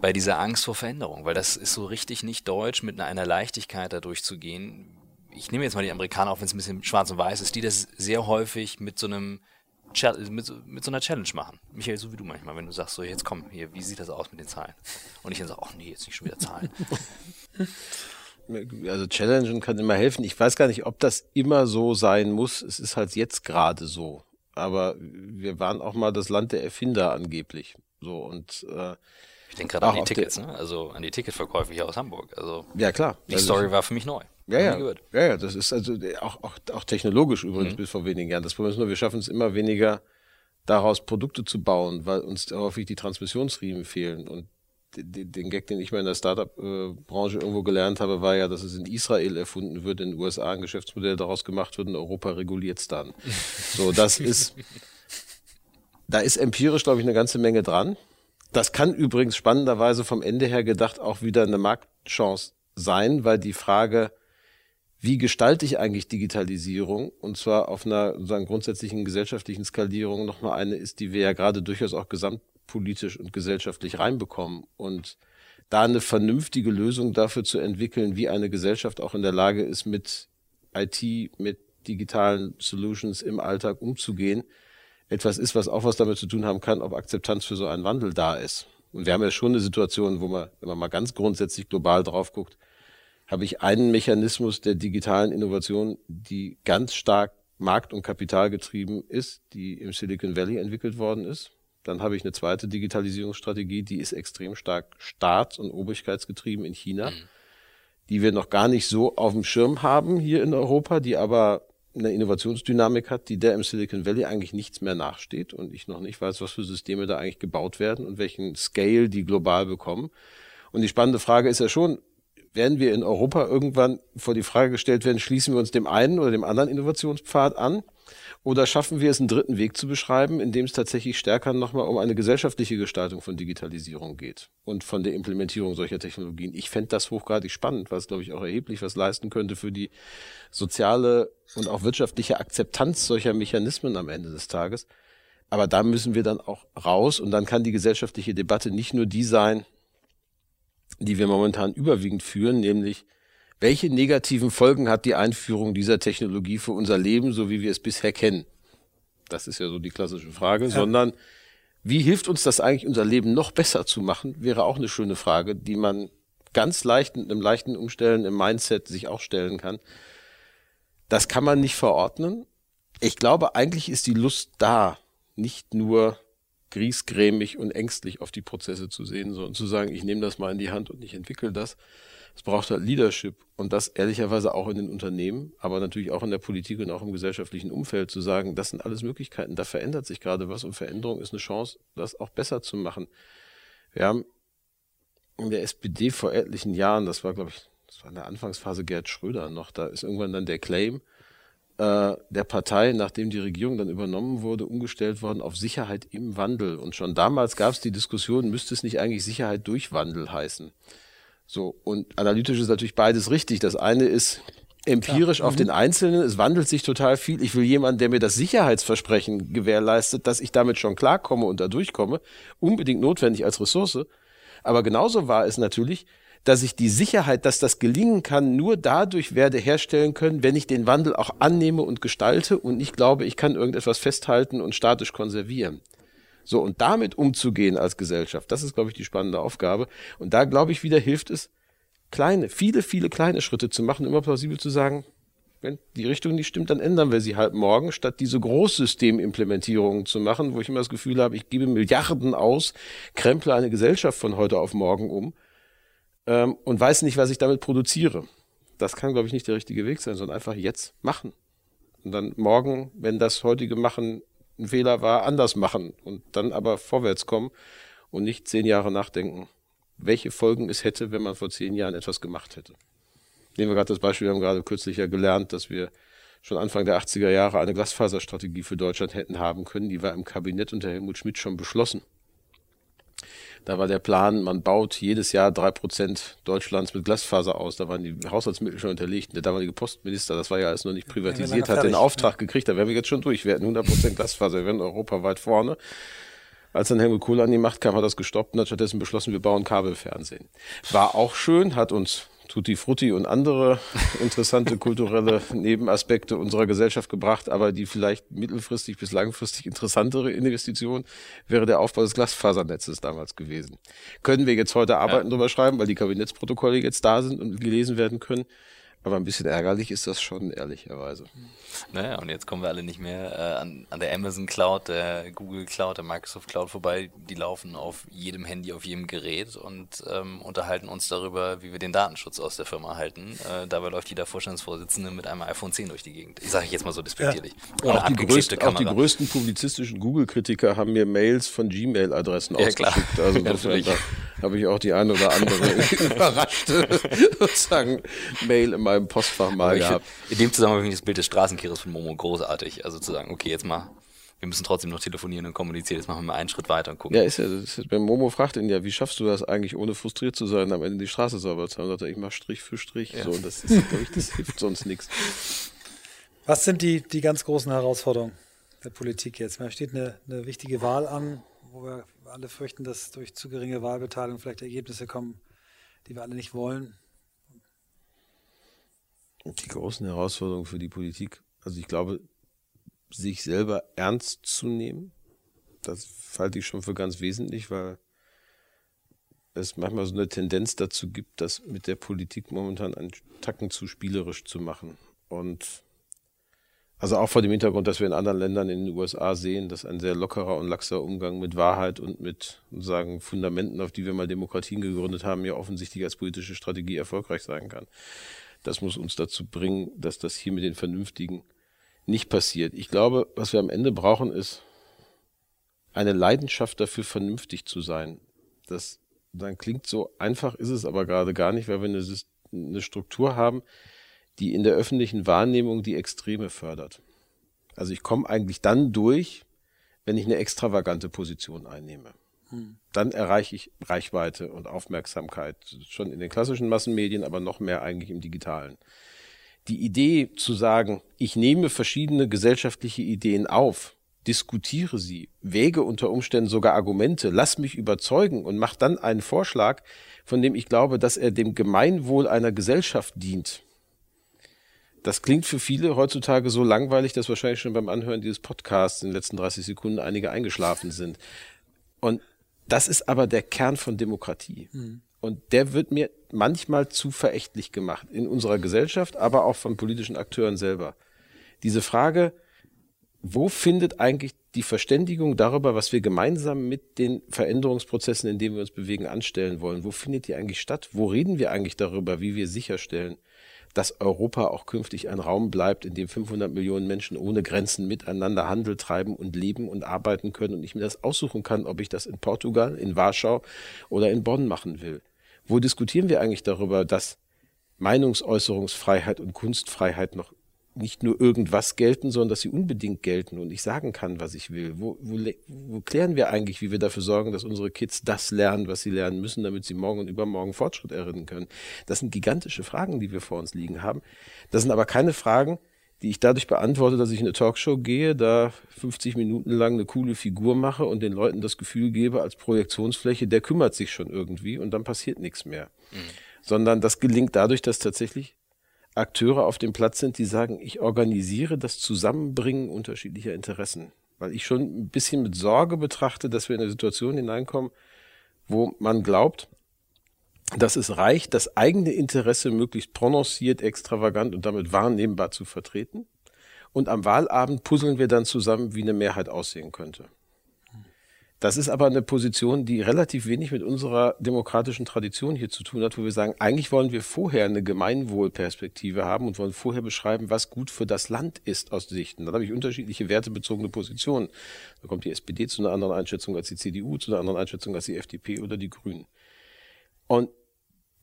bei dieser Angst vor Veränderung? Weil das ist so richtig nicht deutsch, mit einer Leichtigkeit da durchzugehen ich nehme jetzt mal die Amerikaner, auch wenn es ein bisschen schwarz und weiß ist, die das sehr häufig mit so einem mit so, mit so einer Challenge machen. Michael, so wie du manchmal, wenn du sagst, so jetzt komm, hier, wie sieht das aus mit den Zahlen? Und ich dann sage, ach nee, jetzt nicht schon wieder Zahlen. Also Challengen kann immer helfen. Ich weiß gar nicht, ob das immer so sein muss. Es ist halt jetzt gerade so. Aber wir waren auch mal das Land der Erfinder angeblich. So und äh, ich denke gerade an die Tickets, ne? Also an die Ticketverkäufe hier aus Hamburg. Also ja klar. Die also Story war für mich neu. Ja, ja. ja, ja, das ist also auch, auch, auch technologisch übrigens mhm. bis vor wenigen Jahren. Das Problem ist nur, wir schaffen es immer weniger, daraus Produkte zu bauen, weil uns häufig die Transmissionsriemen fehlen. Und den Gag, den ich mal in der Startup-Branche irgendwo gelernt habe, war ja, dass es in Israel erfunden wird, in den USA ein Geschäftsmodell daraus gemacht wird, in Europa reguliert es dann. So, das ist, da ist empirisch, glaube ich, eine ganze Menge dran. Das kann übrigens spannenderweise vom Ende her gedacht auch wieder eine Marktchance sein, weil die Frage, wie gestalte ich eigentlich Digitalisierung und zwar auf einer sozusagen grundsätzlichen gesellschaftlichen Skalierung nochmal eine ist, die wir ja gerade durchaus auch gesamtpolitisch und gesellschaftlich reinbekommen und da eine vernünftige Lösung dafür zu entwickeln, wie eine Gesellschaft auch in der Lage ist, mit IT, mit digitalen Solutions im Alltag umzugehen, etwas ist, was auch was damit zu tun haben kann, ob Akzeptanz für so einen Wandel da ist. Und wir haben ja schon eine Situation, wo man, wenn man mal ganz grundsätzlich global drauf guckt, habe ich einen Mechanismus der digitalen Innovation, die ganz stark markt- und kapitalgetrieben ist, die im Silicon Valley entwickelt worden ist. Dann habe ich eine zweite Digitalisierungsstrategie, die ist extrem stark staats- und obrigkeitsgetrieben in China, mhm. die wir noch gar nicht so auf dem Schirm haben hier in Europa, die aber eine Innovationsdynamik hat, die der im Silicon Valley eigentlich nichts mehr nachsteht und ich noch nicht weiß, was für Systeme da eigentlich gebaut werden und welchen Scale die global bekommen. Und die spannende Frage ist ja schon, werden wir in Europa irgendwann vor die Frage gestellt werden, schließen wir uns dem einen oder dem anderen Innovationspfad an? Oder schaffen wir es, einen dritten Weg zu beschreiben, in dem es tatsächlich stärker nochmal um eine gesellschaftliche Gestaltung von Digitalisierung geht und von der Implementierung solcher Technologien? Ich fände das hochgradig spannend, weil es, glaube ich, auch erheblich was leisten könnte für die soziale und auch wirtschaftliche Akzeptanz solcher Mechanismen am Ende des Tages. Aber da müssen wir dann auch raus und dann kann die gesellschaftliche Debatte nicht nur die sein, die wir momentan überwiegend führen, nämlich welche negativen Folgen hat die Einführung dieser Technologie für unser Leben, so wie wir es bisher kennen? Das ist ja so die klassische Frage, ja. sondern wie hilft uns das eigentlich, unser Leben noch besser zu machen, wäre auch eine schöne Frage, die man ganz leicht mit einem leichten Umstellen im Mindset sich auch stellen kann. Das kann man nicht verordnen. Ich glaube, eigentlich ist die Lust da, nicht nur griesgrämig und ängstlich auf die Prozesse zu sehen, sondern zu sagen, ich nehme das mal in die Hand und ich entwickle das. Es braucht halt Leadership und das ehrlicherweise auch in den Unternehmen, aber natürlich auch in der Politik und auch im gesellschaftlichen Umfeld zu sagen, das sind alles Möglichkeiten, da verändert sich gerade was und Veränderung ist eine Chance, das auch besser zu machen. Wir haben in der SPD vor etlichen Jahren, das war glaube ich, das war in der Anfangsphase Gerd Schröder noch, da ist irgendwann dann der Claim, äh, der Partei, nachdem die Regierung dann übernommen wurde, umgestellt worden auf Sicherheit im Wandel. Und schon damals gab es die Diskussion, müsste es nicht eigentlich Sicherheit durch Wandel heißen? So, und analytisch ist natürlich beides richtig. Das eine ist empirisch Klar. auf mhm. den Einzelnen, es wandelt sich total viel. Ich will jemanden, der mir das Sicherheitsversprechen gewährleistet, dass ich damit schon klarkomme und da durchkomme, unbedingt notwendig als Ressource. Aber genauso war es natürlich, dass ich die Sicherheit, dass das gelingen kann, nur dadurch werde herstellen können, wenn ich den Wandel auch annehme und gestalte und nicht glaube, ich kann irgendetwas festhalten und statisch konservieren. So, und damit umzugehen als Gesellschaft, das ist, glaube ich, die spannende Aufgabe. Und da, glaube ich, wieder hilft es, kleine, viele, viele kleine Schritte zu machen, immer plausibel zu sagen, wenn die Richtung nicht stimmt, dann ändern wir sie halt morgen, statt diese Großsystemimplementierungen zu machen, wo ich immer das Gefühl habe, ich gebe Milliarden aus, kremple eine Gesellschaft von heute auf morgen um ähm, und weiß nicht, was ich damit produziere. Das kann, glaube ich, nicht der richtige Weg sein, sondern einfach jetzt machen. Und dann morgen, wenn das heutige Machen ein Fehler war, anders machen und dann aber vorwärts kommen und nicht zehn Jahre nachdenken, welche Folgen es hätte, wenn man vor zehn Jahren etwas gemacht hätte. Nehmen wir gerade das Beispiel, wir haben gerade kürzlich ja gelernt, dass wir schon Anfang der 80er Jahre eine Glasfaserstrategie für Deutschland hätten haben können. Die war im Kabinett unter Helmut Schmidt schon beschlossen. Da war der Plan, man baut jedes Jahr drei Prozent Deutschlands mit Glasfaser aus. Da waren die Haushaltsmittel schon unterlegt. Der damalige Postminister, das war ja alles noch nicht privatisiert, ja, hat den Auftrag gekriegt. Da wären wir jetzt schon durch. Wir hätten 100 Prozent Glasfaser, wir wären europaweit vorne. Als dann Helmut Kohl an die Macht kam, hat das gestoppt und hat stattdessen beschlossen, wir bauen Kabelfernsehen. War auch schön, hat uns Tutti Frutti und andere interessante kulturelle Nebenaspekte unserer Gesellschaft gebracht, aber die vielleicht mittelfristig bis langfristig interessantere Investition wäre der Aufbau des Glasfasernetzes damals gewesen. Können wir jetzt heute Arbeiten ja. drüber schreiben, weil die Kabinettsprotokolle jetzt da sind und gelesen werden können? Aber ein bisschen ärgerlich ist das schon, ehrlicherweise. Naja, und jetzt kommen wir alle nicht mehr äh, an, an der Amazon Cloud, der Google Cloud, der Microsoft Cloud vorbei. Die laufen auf jedem Handy, auf jedem Gerät und ähm, unterhalten uns darüber, wie wir den Datenschutz aus der Firma halten. Äh, dabei läuft jeder Vorstandsvorsitzende mit einem iPhone 10 durch die Gegend. Ich sage jetzt mal so despektierlich. Ja. Auch, die größten, auch die größten publizistischen Google-Kritiker haben mir Mails von Gmail-Adressen ja, ausgeschickt. Klar. Also insofern, da habe ich auch die eine oder andere überraschte sozusagen Mail in meinem Postfach mal gehabt. In dem Zusammenhang finde ich das Bild des Straßenkehres von Momo großartig. Also zu sagen, okay, jetzt mal wir müssen trotzdem noch telefonieren und kommunizieren. Jetzt machen wir mal einen Schritt weiter und gucken. Ja, ist ja, ist, wenn Momo fragt ihn ja, wie schaffst du das eigentlich, ohne frustriert zu sein, am Ende die Straße sauber zu haben, sagt er, ich mach Strich für Strich. Ja. So, und das ist, glaube ich, das hilft sonst nichts. Was sind die, die ganz großen Herausforderungen der Politik jetzt? Da steht eine, eine wichtige Wahl an, wo wir alle fürchten, dass durch zu geringe Wahlbeteiligung vielleicht Ergebnisse kommen, die wir alle nicht wollen. Die großen Herausforderungen für die Politik, also ich glaube, sich selber ernst zu nehmen, das halte ich schon für ganz wesentlich, weil es manchmal so eine Tendenz dazu gibt, das mit der Politik momentan einen Tacken zu spielerisch zu machen. Und also auch vor dem Hintergrund, dass wir in anderen Ländern in den USA sehen, dass ein sehr lockerer und laxer Umgang mit Wahrheit und mit sagen Fundamenten, auf die wir mal Demokratien gegründet haben, ja offensichtlich als politische Strategie erfolgreich sein kann. Das muss uns dazu bringen, dass das hier mit den Vernünftigen nicht passiert. Ich glaube, was wir am Ende brauchen, ist eine Leidenschaft dafür, vernünftig zu sein. Das dann klingt so einfach, ist es aber gerade gar nicht, weil wir eine, eine Struktur haben, die in der öffentlichen Wahrnehmung die Extreme fördert. Also ich komme eigentlich dann durch, wenn ich eine extravagante Position einnehme. Hm. Dann erreiche ich Reichweite und Aufmerksamkeit schon in den klassischen Massenmedien, aber noch mehr eigentlich im digitalen. Die Idee zu sagen, ich nehme verschiedene gesellschaftliche Ideen auf, diskutiere sie, wäge unter Umständen sogar Argumente, lass mich überzeugen und mach dann einen Vorschlag, von dem ich glaube, dass er dem Gemeinwohl einer Gesellschaft dient. Das klingt für viele heutzutage so langweilig, dass wahrscheinlich schon beim Anhören dieses Podcasts in den letzten 30 Sekunden einige eingeschlafen sind. Und das ist aber der Kern von Demokratie. Mhm. Und der wird mir manchmal zu verächtlich gemacht in unserer Gesellschaft, aber auch von politischen Akteuren selber. Diese Frage, wo findet eigentlich die Verständigung darüber, was wir gemeinsam mit den Veränderungsprozessen, in denen wir uns bewegen, anstellen wollen? Wo findet die eigentlich statt? Wo reden wir eigentlich darüber, wie wir sicherstellen, dass Europa auch künftig ein Raum bleibt, in dem 500 Millionen Menschen ohne Grenzen miteinander Handel treiben und leben und arbeiten können und ich mir das aussuchen kann, ob ich das in Portugal, in Warschau oder in Bonn machen will. Wo diskutieren wir eigentlich darüber, dass Meinungsäußerungsfreiheit und Kunstfreiheit noch nicht nur irgendwas gelten, sondern dass sie unbedingt gelten und ich sagen kann, was ich will. Wo, wo, wo klären wir eigentlich, wie wir dafür sorgen, dass unsere Kids das lernen, was sie lernen müssen, damit sie morgen und übermorgen Fortschritt erinnern können? Das sind gigantische Fragen, die wir vor uns liegen haben. Das sind aber keine Fragen, die ich dadurch beantworte, dass ich in eine Talkshow gehe, da 50 Minuten lang eine coole Figur mache und den Leuten das Gefühl gebe, als Projektionsfläche, der kümmert sich schon irgendwie und dann passiert nichts mehr. Mhm. Sondern das gelingt dadurch, dass tatsächlich Akteure auf dem Platz sind, die sagen, ich organisiere das Zusammenbringen unterschiedlicher Interessen. Weil ich schon ein bisschen mit Sorge betrachte, dass wir in eine Situation hineinkommen, wo man glaubt, dass es reicht, das eigene Interesse möglichst prononciert, extravagant und damit wahrnehmbar zu vertreten. Und am Wahlabend puzzeln wir dann zusammen, wie eine Mehrheit aussehen könnte. Das ist aber eine Position, die relativ wenig mit unserer demokratischen Tradition hier zu tun hat, wo wir sagen, eigentlich wollen wir vorher eine Gemeinwohlperspektive haben und wollen vorher beschreiben, was gut für das Land ist aus Sichten. Dann habe ich unterschiedliche wertebezogene Positionen. Da kommt die SPD zu einer anderen Einschätzung als die CDU, zu einer anderen Einschätzung als die FDP oder die Grünen. Und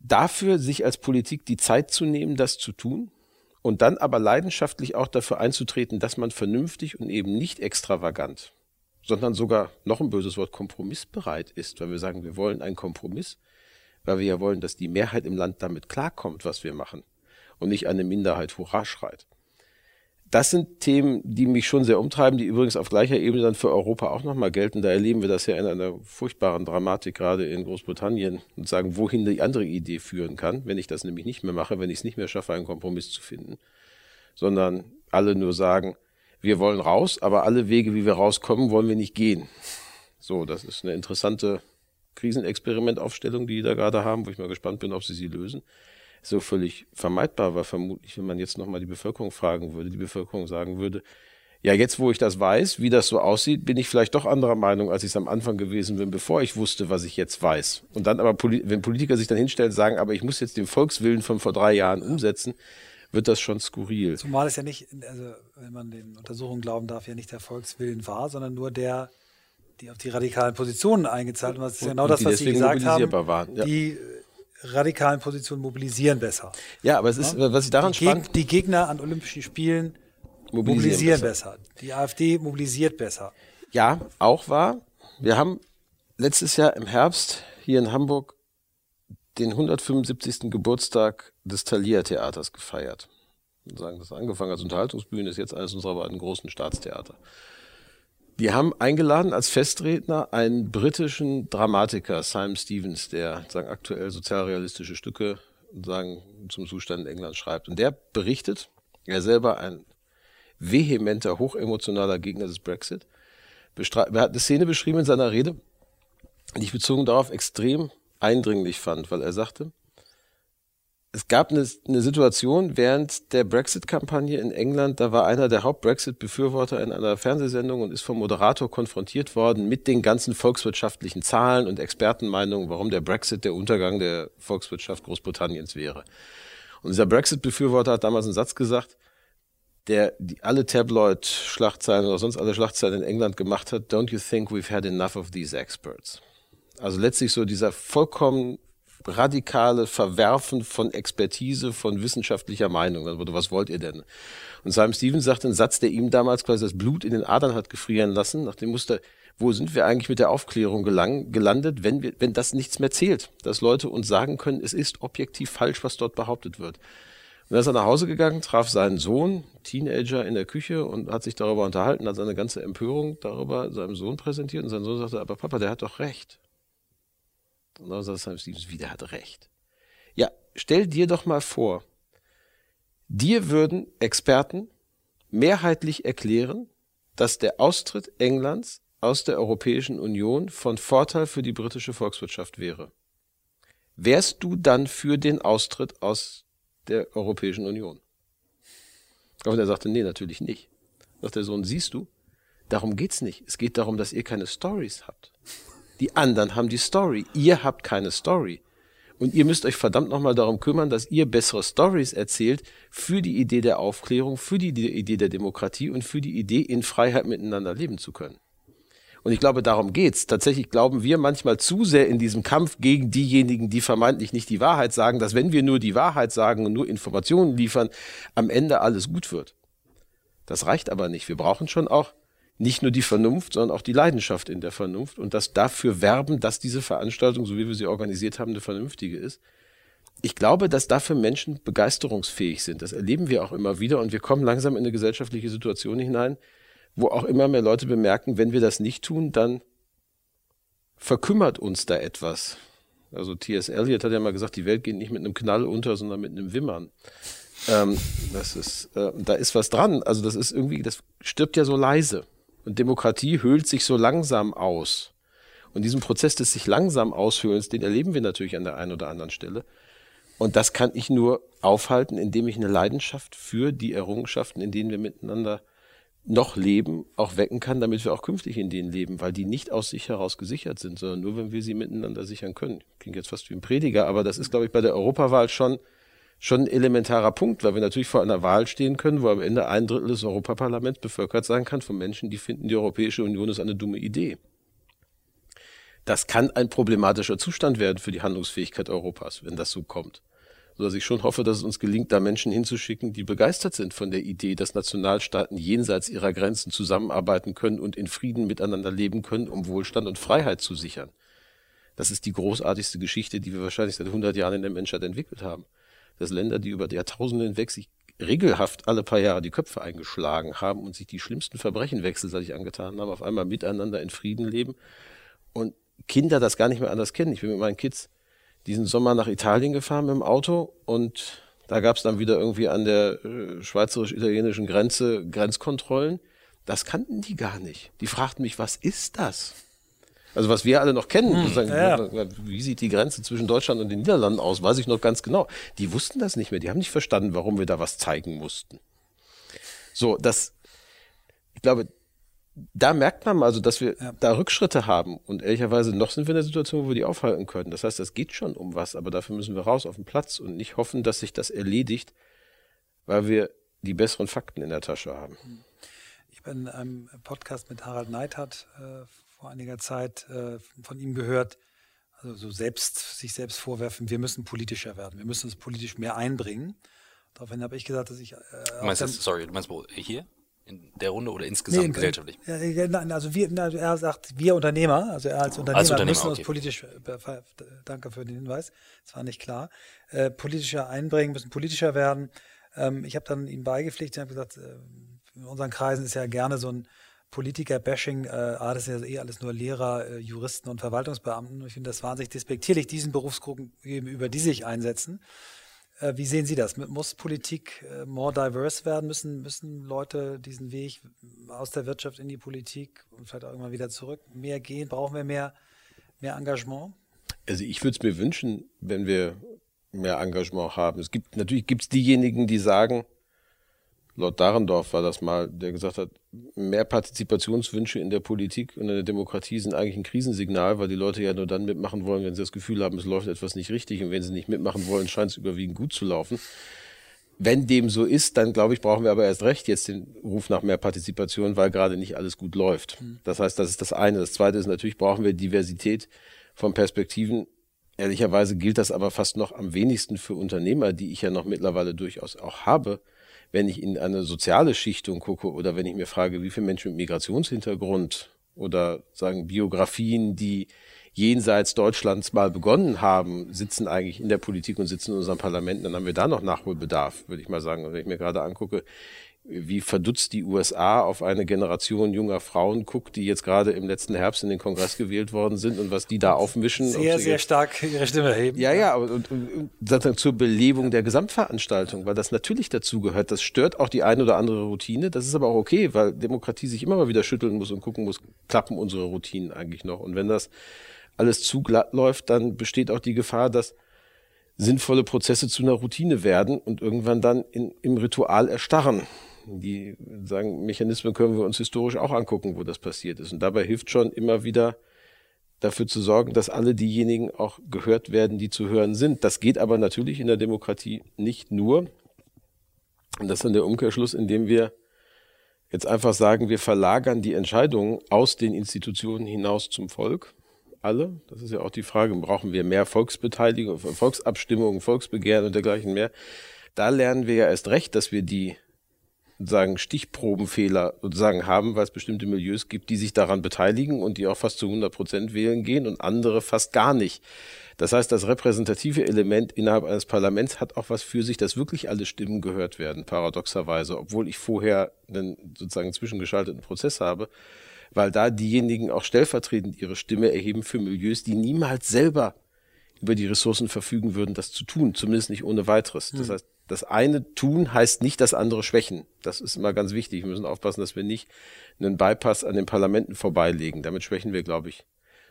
dafür sich als Politik die Zeit zu nehmen, das zu tun und dann aber leidenschaftlich auch dafür einzutreten, dass man vernünftig und eben nicht extravagant sondern sogar noch ein böses Wort kompromissbereit ist, weil wir sagen, wir wollen einen Kompromiss, weil wir ja wollen, dass die Mehrheit im Land damit klarkommt, was wir machen und nicht eine Minderheit Hurra schreit. Das sind Themen, die mich schon sehr umtreiben, die übrigens auf gleicher Ebene dann für Europa auch nochmal gelten. Da erleben wir das ja in einer furchtbaren Dramatik gerade in Großbritannien und sagen, wohin die andere Idee führen kann, wenn ich das nämlich nicht mehr mache, wenn ich es nicht mehr schaffe, einen Kompromiss zu finden, sondern alle nur sagen, wir wollen raus, aber alle Wege, wie wir rauskommen, wollen wir nicht gehen. So, das ist eine interessante Krisenexperimentaufstellung, die die da gerade haben, wo ich mal gespannt bin, ob sie sie lösen. So völlig vermeidbar, weil vermutlich, wenn man jetzt nochmal die Bevölkerung fragen würde, die Bevölkerung sagen würde, ja, jetzt wo ich das weiß, wie das so aussieht, bin ich vielleicht doch anderer Meinung, als ich es am Anfang gewesen bin, bevor ich wusste, was ich jetzt weiß. Und dann aber, wenn Politiker sich dann hinstellen und sagen, aber ich muss jetzt den Volkswillen von vor drei Jahren umsetzen, wird das schon skurril. Zumal es ja nicht, also wenn man den Untersuchungen glauben darf, ja nicht der Volkswillen war, sondern nur der, die auf die radikalen Positionen eingezahlt haben. Das ist und, genau das, was Sie gesagt haben. Waren, ja. Die radikalen Positionen mobilisieren besser. Ja, aber es ist, ja? was ich daran die spannend... Die Gegner an Olympischen Spielen mobilisieren, mobilisieren besser. besser. Die AfD mobilisiert besser. Ja, auch wahr. Wir haben letztes Jahr im Herbst hier in Hamburg den 175. Geburtstag des Thalia Theaters gefeiert. Sagen, das angefangen als Unterhaltungsbühne ist jetzt eines unserer beiden großen Staatstheater. Die haben eingeladen als Festredner einen britischen Dramatiker, Simon Stevens, der sagen, aktuell sozialrealistische Stücke sagen, zum Zustand in England schreibt. Und der berichtet, er selber ein vehementer, hochemotionaler Gegner des Brexit, er hat eine Szene beschrieben in seiner Rede, die ich bezogen darauf extrem eindringlich fand, weil er sagte, es gab eine, eine Situation während der Brexit-Kampagne in England, da war einer der Haupt-Brexit-Befürworter in einer Fernsehsendung und ist vom Moderator konfrontiert worden mit den ganzen volkswirtschaftlichen Zahlen und Expertenmeinungen, warum der Brexit der Untergang der Volkswirtschaft Großbritanniens wäre. Und dieser Brexit-Befürworter hat damals einen Satz gesagt, der die alle Tabloid-Schlachtzeilen oder sonst alle Schlachtzeilen in England gemacht hat, don't you think we've had enough of these experts? Also letztlich so dieser vollkommen radikale Verwerfen von Expertise, von wissenschaftlicher Meinung. Also, was wollt ihr denn? Und Simon Stevens sagt einen Satz, der ihm damals quasi das Blut in den Adern hat gefrieren lassen, nach dem Muster, wo sind wir eigentlich mit der Aufklärung gelang, gelandet, wenn wir, wenn das nichts mehr zählt, dass Leute uns sagen können, es ist objektiv falsch, was dort behauptet wird. Und dann ist er nach Hause gegangen, traf seinen Sohn, Teenager, in der Küche und hat sich darüber unterhalten, hat seine ganze Empörung darüber seinem Sohn präsentiert und sein Sohn sagte, aber Papa, der hat doch recht. Und dann sagt Simon Stevens, wieder hat recht. Ja, stell dir doch mal vor, dir würden Experten mehrheitlich erklären, dass der Austritt Englands aus der Europäischen Union von Vorteil für die britische Volkswirtschaft wäre. wärst du dann für den Austritt aus der Europäischen Union? Und er sagte, nee, natürlich nicht. Sagt der Sohn, siehst du, darum geht's nicht. Es geht darum, dass ihr keine Stories habt. Die anderen haben die Story. Ihr habt keine Story. Und ihr müsst euch verdammt nochmal darum kümmern, dass ihr bessere Stories erzählt für die Idee der Aufklärung, für die Idee der Demokratie und für die Idee, in Freiheit miteinander leben zu können. Und ich glaube, darum geht's. Tatsächlich glauben wir manchmal zu sehr in diesem Kampf gegen diejenigen, die vermeintlich nicht die Wahrheit sagen, dass wenn wir nur die Wahrheit sagen und nur Informationen liefern, am Ende alles gut wird. Das reicht aber nicht. Wir brauchen schon auch nicht nur die Vernunft, sondern auch die Leidenschaft in der Vernunft und das dafür werben, dass diese Veranstaltung, so wie wir sie organisiert haben, eine vernünftige ist. Ich glaube, dass dafür Menschen begeisterungsfähig sind. Das erleben wir auch immer wieder und wir kommen langsam in eine gesellschaftliche Situation hinein, wo auch immer mehr Leute bemerken, wenn wir das nicht tun, dann verkümmert uns da etwas. Also T.S. Eliot hat ja mal gesagt, die Welt geht nicht mit einem Knall unter, sondern mit einem Wimmern. Ähm, das ist, äh, da ist was dran. Also das ist irgendwie, das stirbt ja so leise. Und Demokratie höhlt sich so langsam aus. Und diesen Prozess des sich langsam aushöhlens, den erleben wir natürlich an der einen oder anderen Stelle. Und das kann ich nur aufhalten, indem ich eine Leidenschaft für die Errungenschaften, in denen wir miteinander noch leben, auch wecken kann, damit wir auch künftig in denen leben, weil die nicht aus sich heraus gesichert sind, sondern nur, wenn wir sie miteinander sichern können. Klingt jetzt fast wie ein Prediger, aber das ist, glaube ich, bei der Europawahl schon schon ein elementarer Punkt, weil wir natürlich vor einer Wahl stehen können, wo am Ende ein Drittel des Europaparlaments bevölkert sein kann von Menschen, die finden, die Europäische Union ist eine dumme Idee. Das kann ein problematischer Zustand werden für die Handlungsfähigkeit Europas, wenn das so kommt. So dass ich schon hoffe, dass es uns gelingt, da Menschen hinzuschicken, die begeistert sind von der Idee, dass Nationalstaaten jenseits ihrer Grenzen zusammenarbeiten können und in Frieden miteinander leben können, um Wohlstand und Freiheit zu sichern. Das ist die großartigste Geschichte, die wir wahrscheinlich seit 100 Jahren in der Menschheit entwickelt haben dass Länder, die über Jahrtausende hinweg sich regelhaft alle paar Jahre die Köpfe eingeschlagen haben und sich die schlimmsten Verbrechen wechselseitig angetan haben, auf einmal miteinander in Frieden leben und Kinder das gar nicht mehr anders kennen. Ich bin mit meinen Kids diesen Sommer nach Italien gefahren mit dem Auto und da gab es dann wieder irgendwie an der äh, schweizerisch-italienischen Grenze Grenzkontrollen. Das kannten die gar nicht. Die fragten mich, was ist das? Also was wir alle noch kennen, hm, ja, wie sieht die Grenze zwischen Deutschland und den Niederlanden aus, weiß ich noch ganz genau. Die wussten das nicht mehr, die haben nicht verstanden, warum wir da was zeigen mussten. So, das, ich glaube, da merkt man also, dass wir ja. da Rückschritte haben. Und ehrlicherweise noch sind wir in der Situation, wo wir die aufhalten können. Das heißt, es geht schon um was, aber dafür müssen wir raus auf den Platz und nicht hoffen, dass sich das erledigt, weil wir die besseren Fakten in der Tasche haben. Ich bin in einem Podcast mit Harald Neidhardt äh, vor einiger Zeit äh, von ihm gehört, also so selbst, sich selbst vorwerfen, wir müssen politischer werden, wir müssen uns politisch mehr einbringen. Daraufhin habe ich gesagt, dass ich. Äh, du meinst das, sorry, du meinst wo, hier? In der Runde oder insgesamt nee, gesellschaftlich? Nein, also wir, er sagt, wir Unternehmer, also er als Unternehmer, als Unternehmer müssen okay. uns politisch, äh, danke für den Hinweis, das war nicht klar, äh, politischer einbringen, müssen politischer werden. Ähm, ich habe dann ihm beigepflichtet und habe gesagt, äh, in unseren Kreisen ist ja gerne so ein Politiker-Bashing, äh, das sind ja eh alles nur Lehrer, äh, Juristen und Verwaltungsbeamten. Ich finde das wahnsinnig despektierlich, diesen Berufsgruppen gegenüber, die sich einsetzen. Äh, wie sehen Sie das? Muss Politik äh, more diverse werden? Müssen, müssen Leute diesen Weg aus der Wirtschaft in die Politik und vielleicht auch immer wieder zurück mehr gehen? Brauchen wir mehr, mehr Engagement? Also ich würde es mir wünschen, wenn wir mehr Engagement haben. Es gibt natürlich gibt es diejenigen, die sagen, Lord Dahrendorf war das mal, der gesagt hat, mehr Partizipationswünsche in der Politik und in der Demokratie sind eigentlich ein Krisensignal, weil die Leute ja nur dann mitmachen wollen, wenn sie das Gefühl haben, es läuft etwas nicht richtig. Und wenn sie nicht mitmachen wollen, scheint es überwiegend gut zu laufen. Wenn dem so ist, dann glaube ich, brauchen wir aber erst recht jetzt den Ruf nach mehr Partizipation, weil gerade nicht alles gut läuft. Hm. Das heißt, das ist das eine. Das zweite ist natürlich, brauchen wir Diversität von Perspektiven. Ehrlicherweise gilt das aber fast noch am wenigsten für Unternehmer, die ich ja noch mittlerweile durchaus auch habe wenn ich in eine soziale Schichtung gucke oder wenn ich mir frage, wie viele Menschen mit Migrationshintergrund oder sagen Biografien, die jenseits Deutschlands mal begonnen haben, sitzen eigentlich in der Politik und sitzen in unseren Parlamenten, dann haben wir da noch Nachholbedarf, würde ich mal sagen. Und wenn ich mir gerade angucke, wie verdutzt die USA auf eine Generation junger Frauen guckt, die jetzt gerade im letzten Herbst in den Kongress gewählt worden sind und was die da aufmischen. Sehr, sehr stark ihre Stimme erheben. Ja, ja, aber und, und, und, zur Belebung der Gesamtveranstaltung, weil das natürlich dazugehört. Das stört auch die eine oder andere Routine. Das ist aber auch okay, weil Demokratie sich immer mal wieder schütteln muss und gucken muss, klappen unsere Routinen eigentlich noch. Und wenn das alles zu glatt läuft, dann besteht auch die Gefahr, dass sinnvolle Prozesse zu einer Routine werden und irgendwann dann in, im Ritual erstarren. Die sagen, Mechanismen können wir uns historisch auch angucken, wo das passiert ist. Und dabei hilft schon immer wieder dafür zu sorgen, dass alle diejenigen auch gehört werden, die zu hören sind. Das geht aber natürlich in der Demokratie nicht nur. Und das ist dann der Umkehrschluss, indem wir jetzt einfach sagen, wir verlagern die Entscheidungen aus den Institutionen hinaus zum Volk. Alle. Das ist ja auch die Frage, brauchen wir mehr Volksbeteiligung, Volksabstimmungen, Volksbegehren und dergleichen mehr. Da lernen wir ja erst recht, dass wir die sozusagen Stichprobenfehler sozusagen haben, weil es bestimmte Milieus gibt, die sich daran beteiligen und die auch fast zu 100 Prozent wählen gehen und andere fast gar nicht. Das heißt, das repräsentative Element innerhalb eines Parlaments hat auch was für sich, dass wirklich alle Stimmen gehört werden, paradoxerweise, obwohl ich vorher einen sozusagen zwischengeschalteten Prozess habe, weil da diejenigen auch stellvertretend ihre Stimme erheben für Milieus, die niemals selber über die Ressourcen verfügen würden, das zu tun, zumindest nicht ohne weiteres. Das hm. heißt, das eine tun heißt nicht das andere schwächen. Das ist immer ganz wichtig. Wir müssen aufpassen, dass wir nicht einen Bypass an den Parlamenten vorbeilegen. Damit schwächen wir, glaube ich,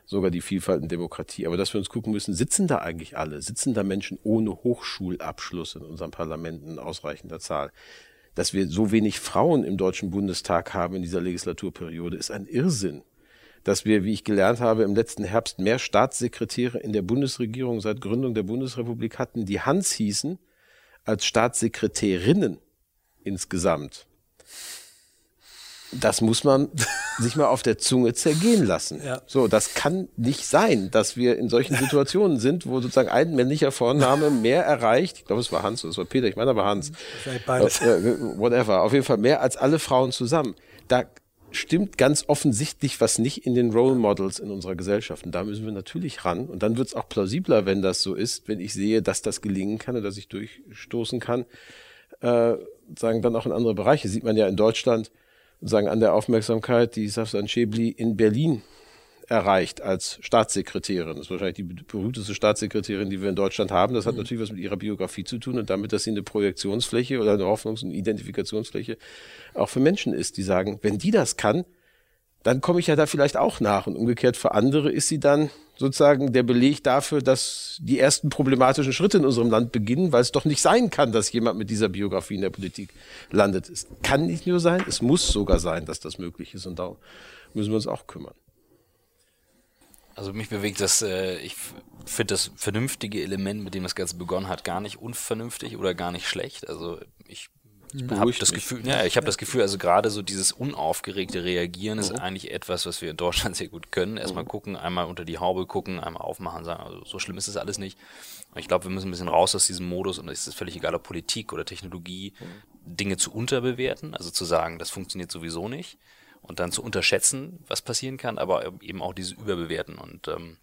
sogar die Vielfalt in Demokratie. Aber dass wir uns gucken müssen, sitzen da eigentlich alle? Sitzen da Menschen ohne Hochschulabschluss in unseren Parlamenten in ausreichender Zahl? Dass wir so wenig Frauen im Deutschen Bundestag haben in dieser Legislaturperiode, ist ein Irrsinn. Dass wir, wie ich gelernt habe, im letzten Herbst mehr Staatssekretäre in der Bundesregierung seit Gründung der Bundesrepublik hatten, die Hans hießen, als Staatssekretärinnen insgesamt. Das muss man sich mal auf der Zunge zergehen lassen. Ja. So, das kann nicht sein, dass wir in solchen Situationen sind, wo sozusagen ein männlicher Vorname mehr erreicht. Ich glaube, es war Hans oder es war Peter, ich meine aber Hans. Vielleicht beides. Äh, whatever. Auf jeden Fall mehr als alle Frauen zusammen. Da stimmt ganz offensichtlich was nicht in den Role Models in unserer Gesellschaft. Und da müssen wir natürlich ran. Und dann wird es auch plausibler, wenn das so ist, wenn ich sehe, dass das gelingen kann und dass ich durchstoßen kann, äh, sagen dann auch in andere Bereiche. Sieht man ja in Deutschland, sagen an der Aufmerksamkeit, die Safsan Schäbli in Berlin erreicht als Staatssekretärin. Das ist wahrscheinlich die berühmteste Staatssekretärin, die wir in Deutschland haben. Das hat mhm. natürlich was mit ihrer Biografie zu tun und damit, dass sie eine Projektionsfläche oder eine Hoffnungs- und Identifikationsfläche auch für Menschen ist, die sagen, wenn die das kann, dann komme ich ja da vielleicht auch nach. Und umgekehrt für andere ist sie dann sozusagen der Beleg dafür, dass die ersten problematischen Schritte in unserem Land beginnen, weil es doch nicht sein kann, dass jemand mit dieser Biografie in der Politik landet. Es kann nicht nur sein, es muss sogar sein, dass das möglich ist. Und darum müssen wir uns auch kümmern. Also mich bewegt das, äh, ich finde das vernünftige Element, mit dem das Ganze begonnen hat, gar nicht unvernünftig oder gar nicht schlecht. Also ich habe das Gefühl, ja, ich habe das Gefühl, also gerade so dieses unaufgeregte Reagieren ist mhm. eigentlich etwas, was wir in Deutschland sehr gut können. Erstmal mhm. gucken, einmal unter die Haube gucken, einmal aufmachen, sagen, also so schlimm ist es alles nicht. Und ich glaube, wir müssen ein bisschen raus aus diesem Modus und es ist völlig egal, ob Politik oder Technologie, mhm. Dinge zu unterbewerten, also zu sagen, das funktioniert sowieso nicht und dann zu unterschätzen, was passieren kann, aber eben auch diese Überbewerten. Und ähm,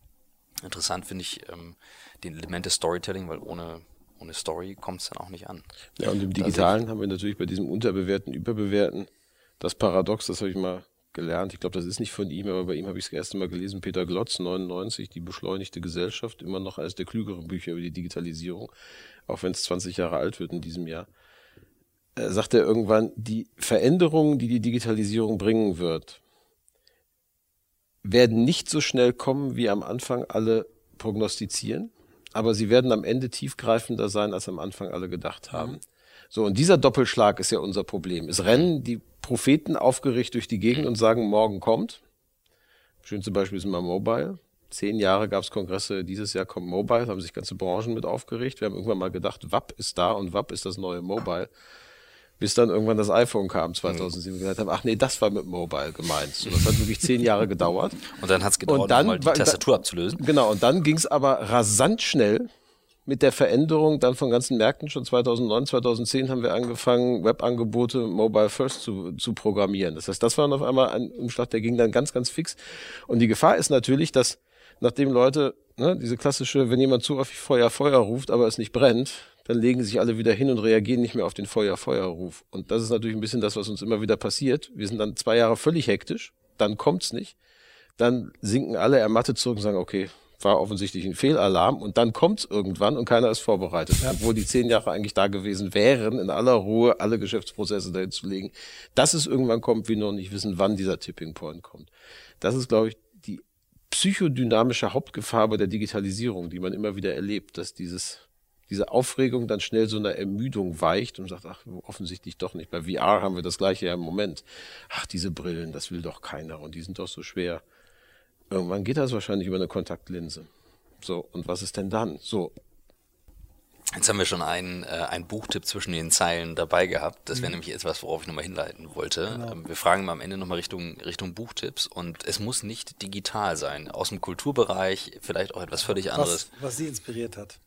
interessant finde ich ähm, den Element des Storytelling, weil ohne, ohne Story kommt es dann auch nicht an. Ja, und im Digitalen haben wir natürlich bei diesem Unterbewerten, Überbewerten das Paradox, das habe ich mal gelernt. Ich glaube, das ist nicht von ihm, aber bei ihm habe ich es das erste Mal gelesen. Peter Glotz, 99, die beschleunigte Gesellschaft, immer noch eines der klügeren Bücher über die Digitalisierung, auch wenn es 20 Jahre alt wird in diesem Jahr. Äh, sagt er irgendwann, die Veränderungen, die die Digitalisierung bringen wird, werden nicht so schnell kommen, wie am Anfang alle prognostizieren, aber sie werden am Ende tiefgreifender sein, als am Anfang alle gedacht haben. So, und dieser Doppelschlag ist ja unser Problem. Es rennen die Propheten aufgeregt durch die Gegend und sagen, morgen kommt. Schönste Beispiel ist immer Mobile. Zehn Jahre gab es Kongresse, dieses Jahr kommt Mobile, haben sich ganze Branchen mit aufgeregt. Wir haben irgendwann mal gedacht, WAP ist da und WAP ist das neue Mobile bis dann irgendwann das iPhone kam 2007 und gesagt haben, ach nee, das war mit Mobile gemeint. So, das hat wirklich zehn Jahre gedauert. Und dann hat es gedauert, dann, mal die Tastatur abzulösen. Genau, und dann ging es aber rasant schnell mit der Veränderung dann von ganzen Märkten. Schon 2009, 2010 haben wir angefangen, Webangebote Mobile First zu, zu programmieren. Das heißt, das war auf einmal ein Umschlag, der ging dann ganz, ganz fix. Und die Gefahr ist natürlich, dass nachdem Leute, ne, diese klassische, wenn jemand zu häufig Feuer, Feuer ruft, aber es nicht brennt, dann legen sich alle wieder hin und reagieren nicht mehr auf den Feuer-Feuerruf. Und das ist natürlich ein bisschen das, was uns immer wieder passiert. Wir sind dann zwei Jahre völlig hektisch, dann kommt's nicht, dann sinken alle ermattet zurück und sagen, okay, war offensichtlich ein Fehlalarm und dann kommt's irgendwann und keiner ist vorbereitet, ja. obwohl die zehn Jahre eigentlich da gewesen wären, in aller Ruhe alle Geschäftsprozesse dahin zu legen. Dass es irgendwann kommt, wir noch nicht wissen, wann dieser Tipping Point kommt. Das ist, glaube ich, die psychodynamische Hauptgefahr bei der Digitalisierung, die man immer wieder erlebt, dass dieses diese Aufregung dann schnell so einer Ermüdung weicht und sagt, ach, offensichtlich doch nicht. Bei VR haben wir das gleiche ja im Moment. Ach, diese Brillen, das will doch keiner und die sind doch so schwer. Irgendwann geht das wahrscheinlich über eine Kontaktlinse. So, und was ist denn dann? So, Jetzt haben wir schon einen, äh, einen Buchtipp zwischen den Zeilen dabei gehabt. Das wäre mhm. nämlich etwas, worauf ich nochmal hinleiten wollte. Genau. Ähm, wir fragen mal am Ende nochmal Richtung, Richtung Buchtipps und es muss nicht digital sein. Aus dem Kulturbereich, vielleicht auch etwas völlig anderes. Was, was Sie inspiriert hat.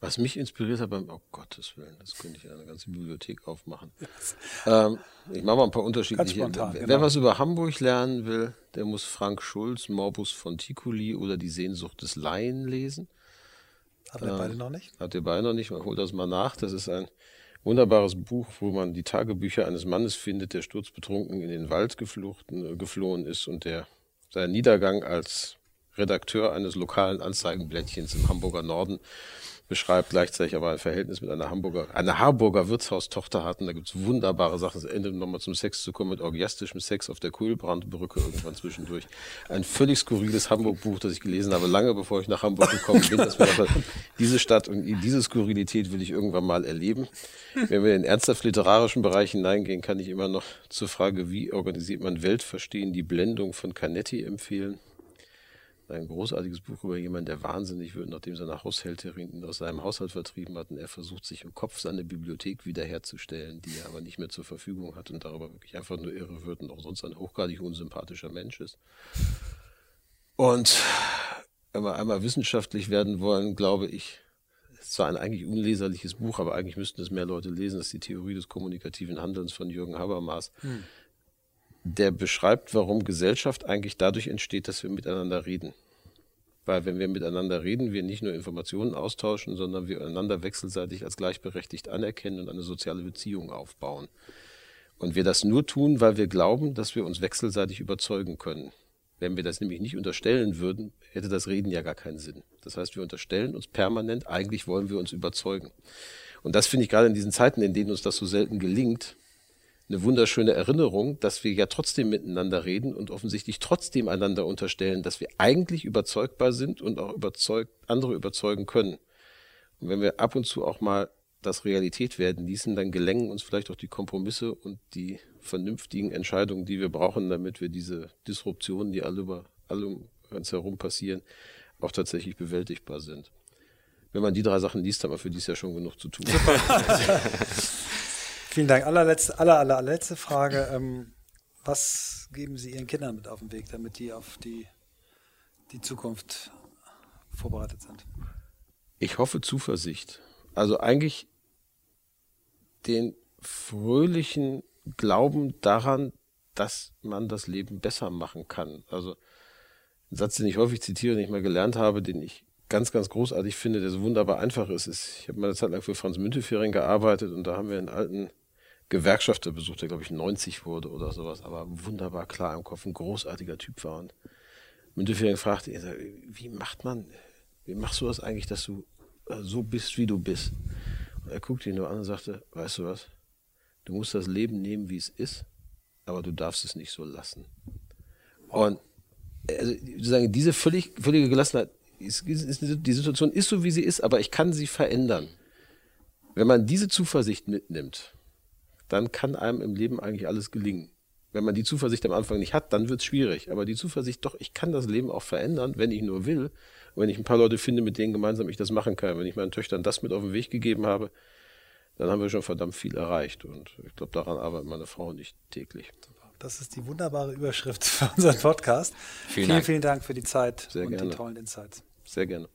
Was mich inspiriert hat beim, oh Gottes Willen, das könnte ich eine ganze Bibliothek aufmachen. ähm, ich mache mal ein paar unterschiedliche. Spontan, wer, genau. was über Hamburg lernen will, der muss Frank Schulz, Morbus von Ticuli oder Die Sehnsucht des Laien lesen. Habt ihr äh, beide noch nicht? Habt ihr beide noch nicht? Man holt das mal nach. Das ist ein wunderbares Buch, wo man die Tagebücher eines Mannes findet, der sturzbetrunken in den Wald gefluchten, äh, geflohen ist und der seinen Niedergang als Redakteur eines lokalen Anzeigenblättchens im Hamburger Norden beschreibt, gleichzeitig aber ein Verhältnis mit einer Hamburger, einer Harburger Wirtshaustochter hatten. Da gibt's wunderbare Sachen. Es endet nochmal zum Sex zu kommen mit orgiastischem Sex auf der Kohlbrandbrücke irgendwann zwischendurch. Ein völlig skurriles Hamburg-Buch, das ich gelesen habe, lange bevor ich nach Hamburg gekommen bin. Dass mir dachte, diese Stadt und diese Skurrilität will ich irgendwann mal erleben. Wenn wir in ernsthaft literarischen Bereich hineingehen, kann ich immer noch zur Frage, wie organisiert man Weltverstehen, die Blendung von Canetti empfehlen ein großartiges Buch über jemanden, der wahnsinnig wird, nachdem seine Haushälterin ihn aus seinem Haushalt vertrieben hat und er versucht, sich im Kopf seine Bibliothek wiederherzustellen, die er aber nicht mehr zur Verfügung hat und darüber wirklich einfach nur irre wird und auch sonst ein hochgradig unsympathischer Mensch ist. Und wenn wir einmal wissenschaftlich werden wollen, glaube ich, es ist zwar ein eigentlich unleserliches Buch, aber eigentlich müssten es mehr Leute lesen, das ist die Theorie des kommunikativen Handelns von Jürgen Habermas. Hm der beschreibt, warum Gesellschaft eigentlich dadurch entsteht, dass wir miteinander reden. Weil wenn wir miteinander reden, wir nicht nur Informationen austauschen, sondern wir einander wechselseitig als gleichberechtigt anerkennen und eine soziale Beziehung aufbauen. Und wir das nur tun, weil wir glauben, dass wir uns wechselseitig überzeugen können. Wenn wir das nämlich nicht unterstellen würden, hätte das Reden ja gar keinen Sinn. Das heißt, wir unterstellen uns permanent, eigentlich wollen wir uns überzeugen. Und das finde ich gerade in diesen Zeiten, in denen uns das so selten gelingt, eine wunderschöne Erinnerung, dass wir ja trotzdem miteinander reden und offensichtlich trotzdem einander unterstellen, dass wir eigentlich überzeugbar sind und auch überzeugt, andere überzeugen können. Und wenn wir ab und zu auch mal das Realität werden ließen, dann gelängen uns vielleicht auch die Kompromisse und die vernünftigen Entscheidungen, die wir brauchen, damit wir diese Disruptionen, die alle über alle um uns herum passieren, auch tatsächlich bewältigbar sind. Wenn man die drei Sachen liest, hat man für dies ja schon genug zu tun. Vielen Dank. Allerletzte, aller, aller, allerletzte Frage. Ähm, was geben Sie Ihren Kindern mit auf den Weg, damit die auf die, die Zukunft vorbereitet sind? Ich hoffe Zuversicht. Also eigentlich den fröhlichen Glauben daran, dass man das Leben besser machen kann. Also ein Satz, den ich häufig zitiere, den ich mal gelernt habe, den ich ganz, ganz großartig finde, der so wunderbar einfach ist, ist, ich habe mal eine Zeit lang für Franz Müntefering gearbeitet und da haben wir einen alten Gewerkschafter besucht, der glaube ich 90 wurde oder sowas, aber wunderbar klar im Kopf, ein großartiger Typ war. Und Müntefering fragte ihn, wie macht man, wie machst du das eigentlich, dass du äh, so bist, wie du bist? Und er guckte ihn nur an und sagte, weißt du was, du musst das Leben nehmen, wie es ist, aber du darfst es nicht so lassen. Und also, sozusagen diese völlig, völlige Gelassenheit, ist, ist, die Situation ist so, wie sie ist, aber ich kann sie verändern. Wenn man diese Zuversicht mitnimmt, dann kann einem im Leben eigentlich alles gelingen. Wenn man die Zuversicht am Anfang nicht hat, dann wird es schwierig. Aber die Zuversicht, doch, ich kann das Leben auch verändern, wenn ich nur will. Und wenn ich ein paar Leute finde, mit denen gemeinsam ich das machen kann, wenn ich meinen Töchtern das mit auf den Weg gegeben habe, dann haben wir schon verdammt viel erreicht. Und ich glaube, daran arbeitet meine Frau nicht täglich. Das ist die wunderbare Überschrift für unseren Podcast. Vielen, vielen Dank. vielen Dank für die Zeit Sehr und gerne. die tollen Insights. Sehr gerne.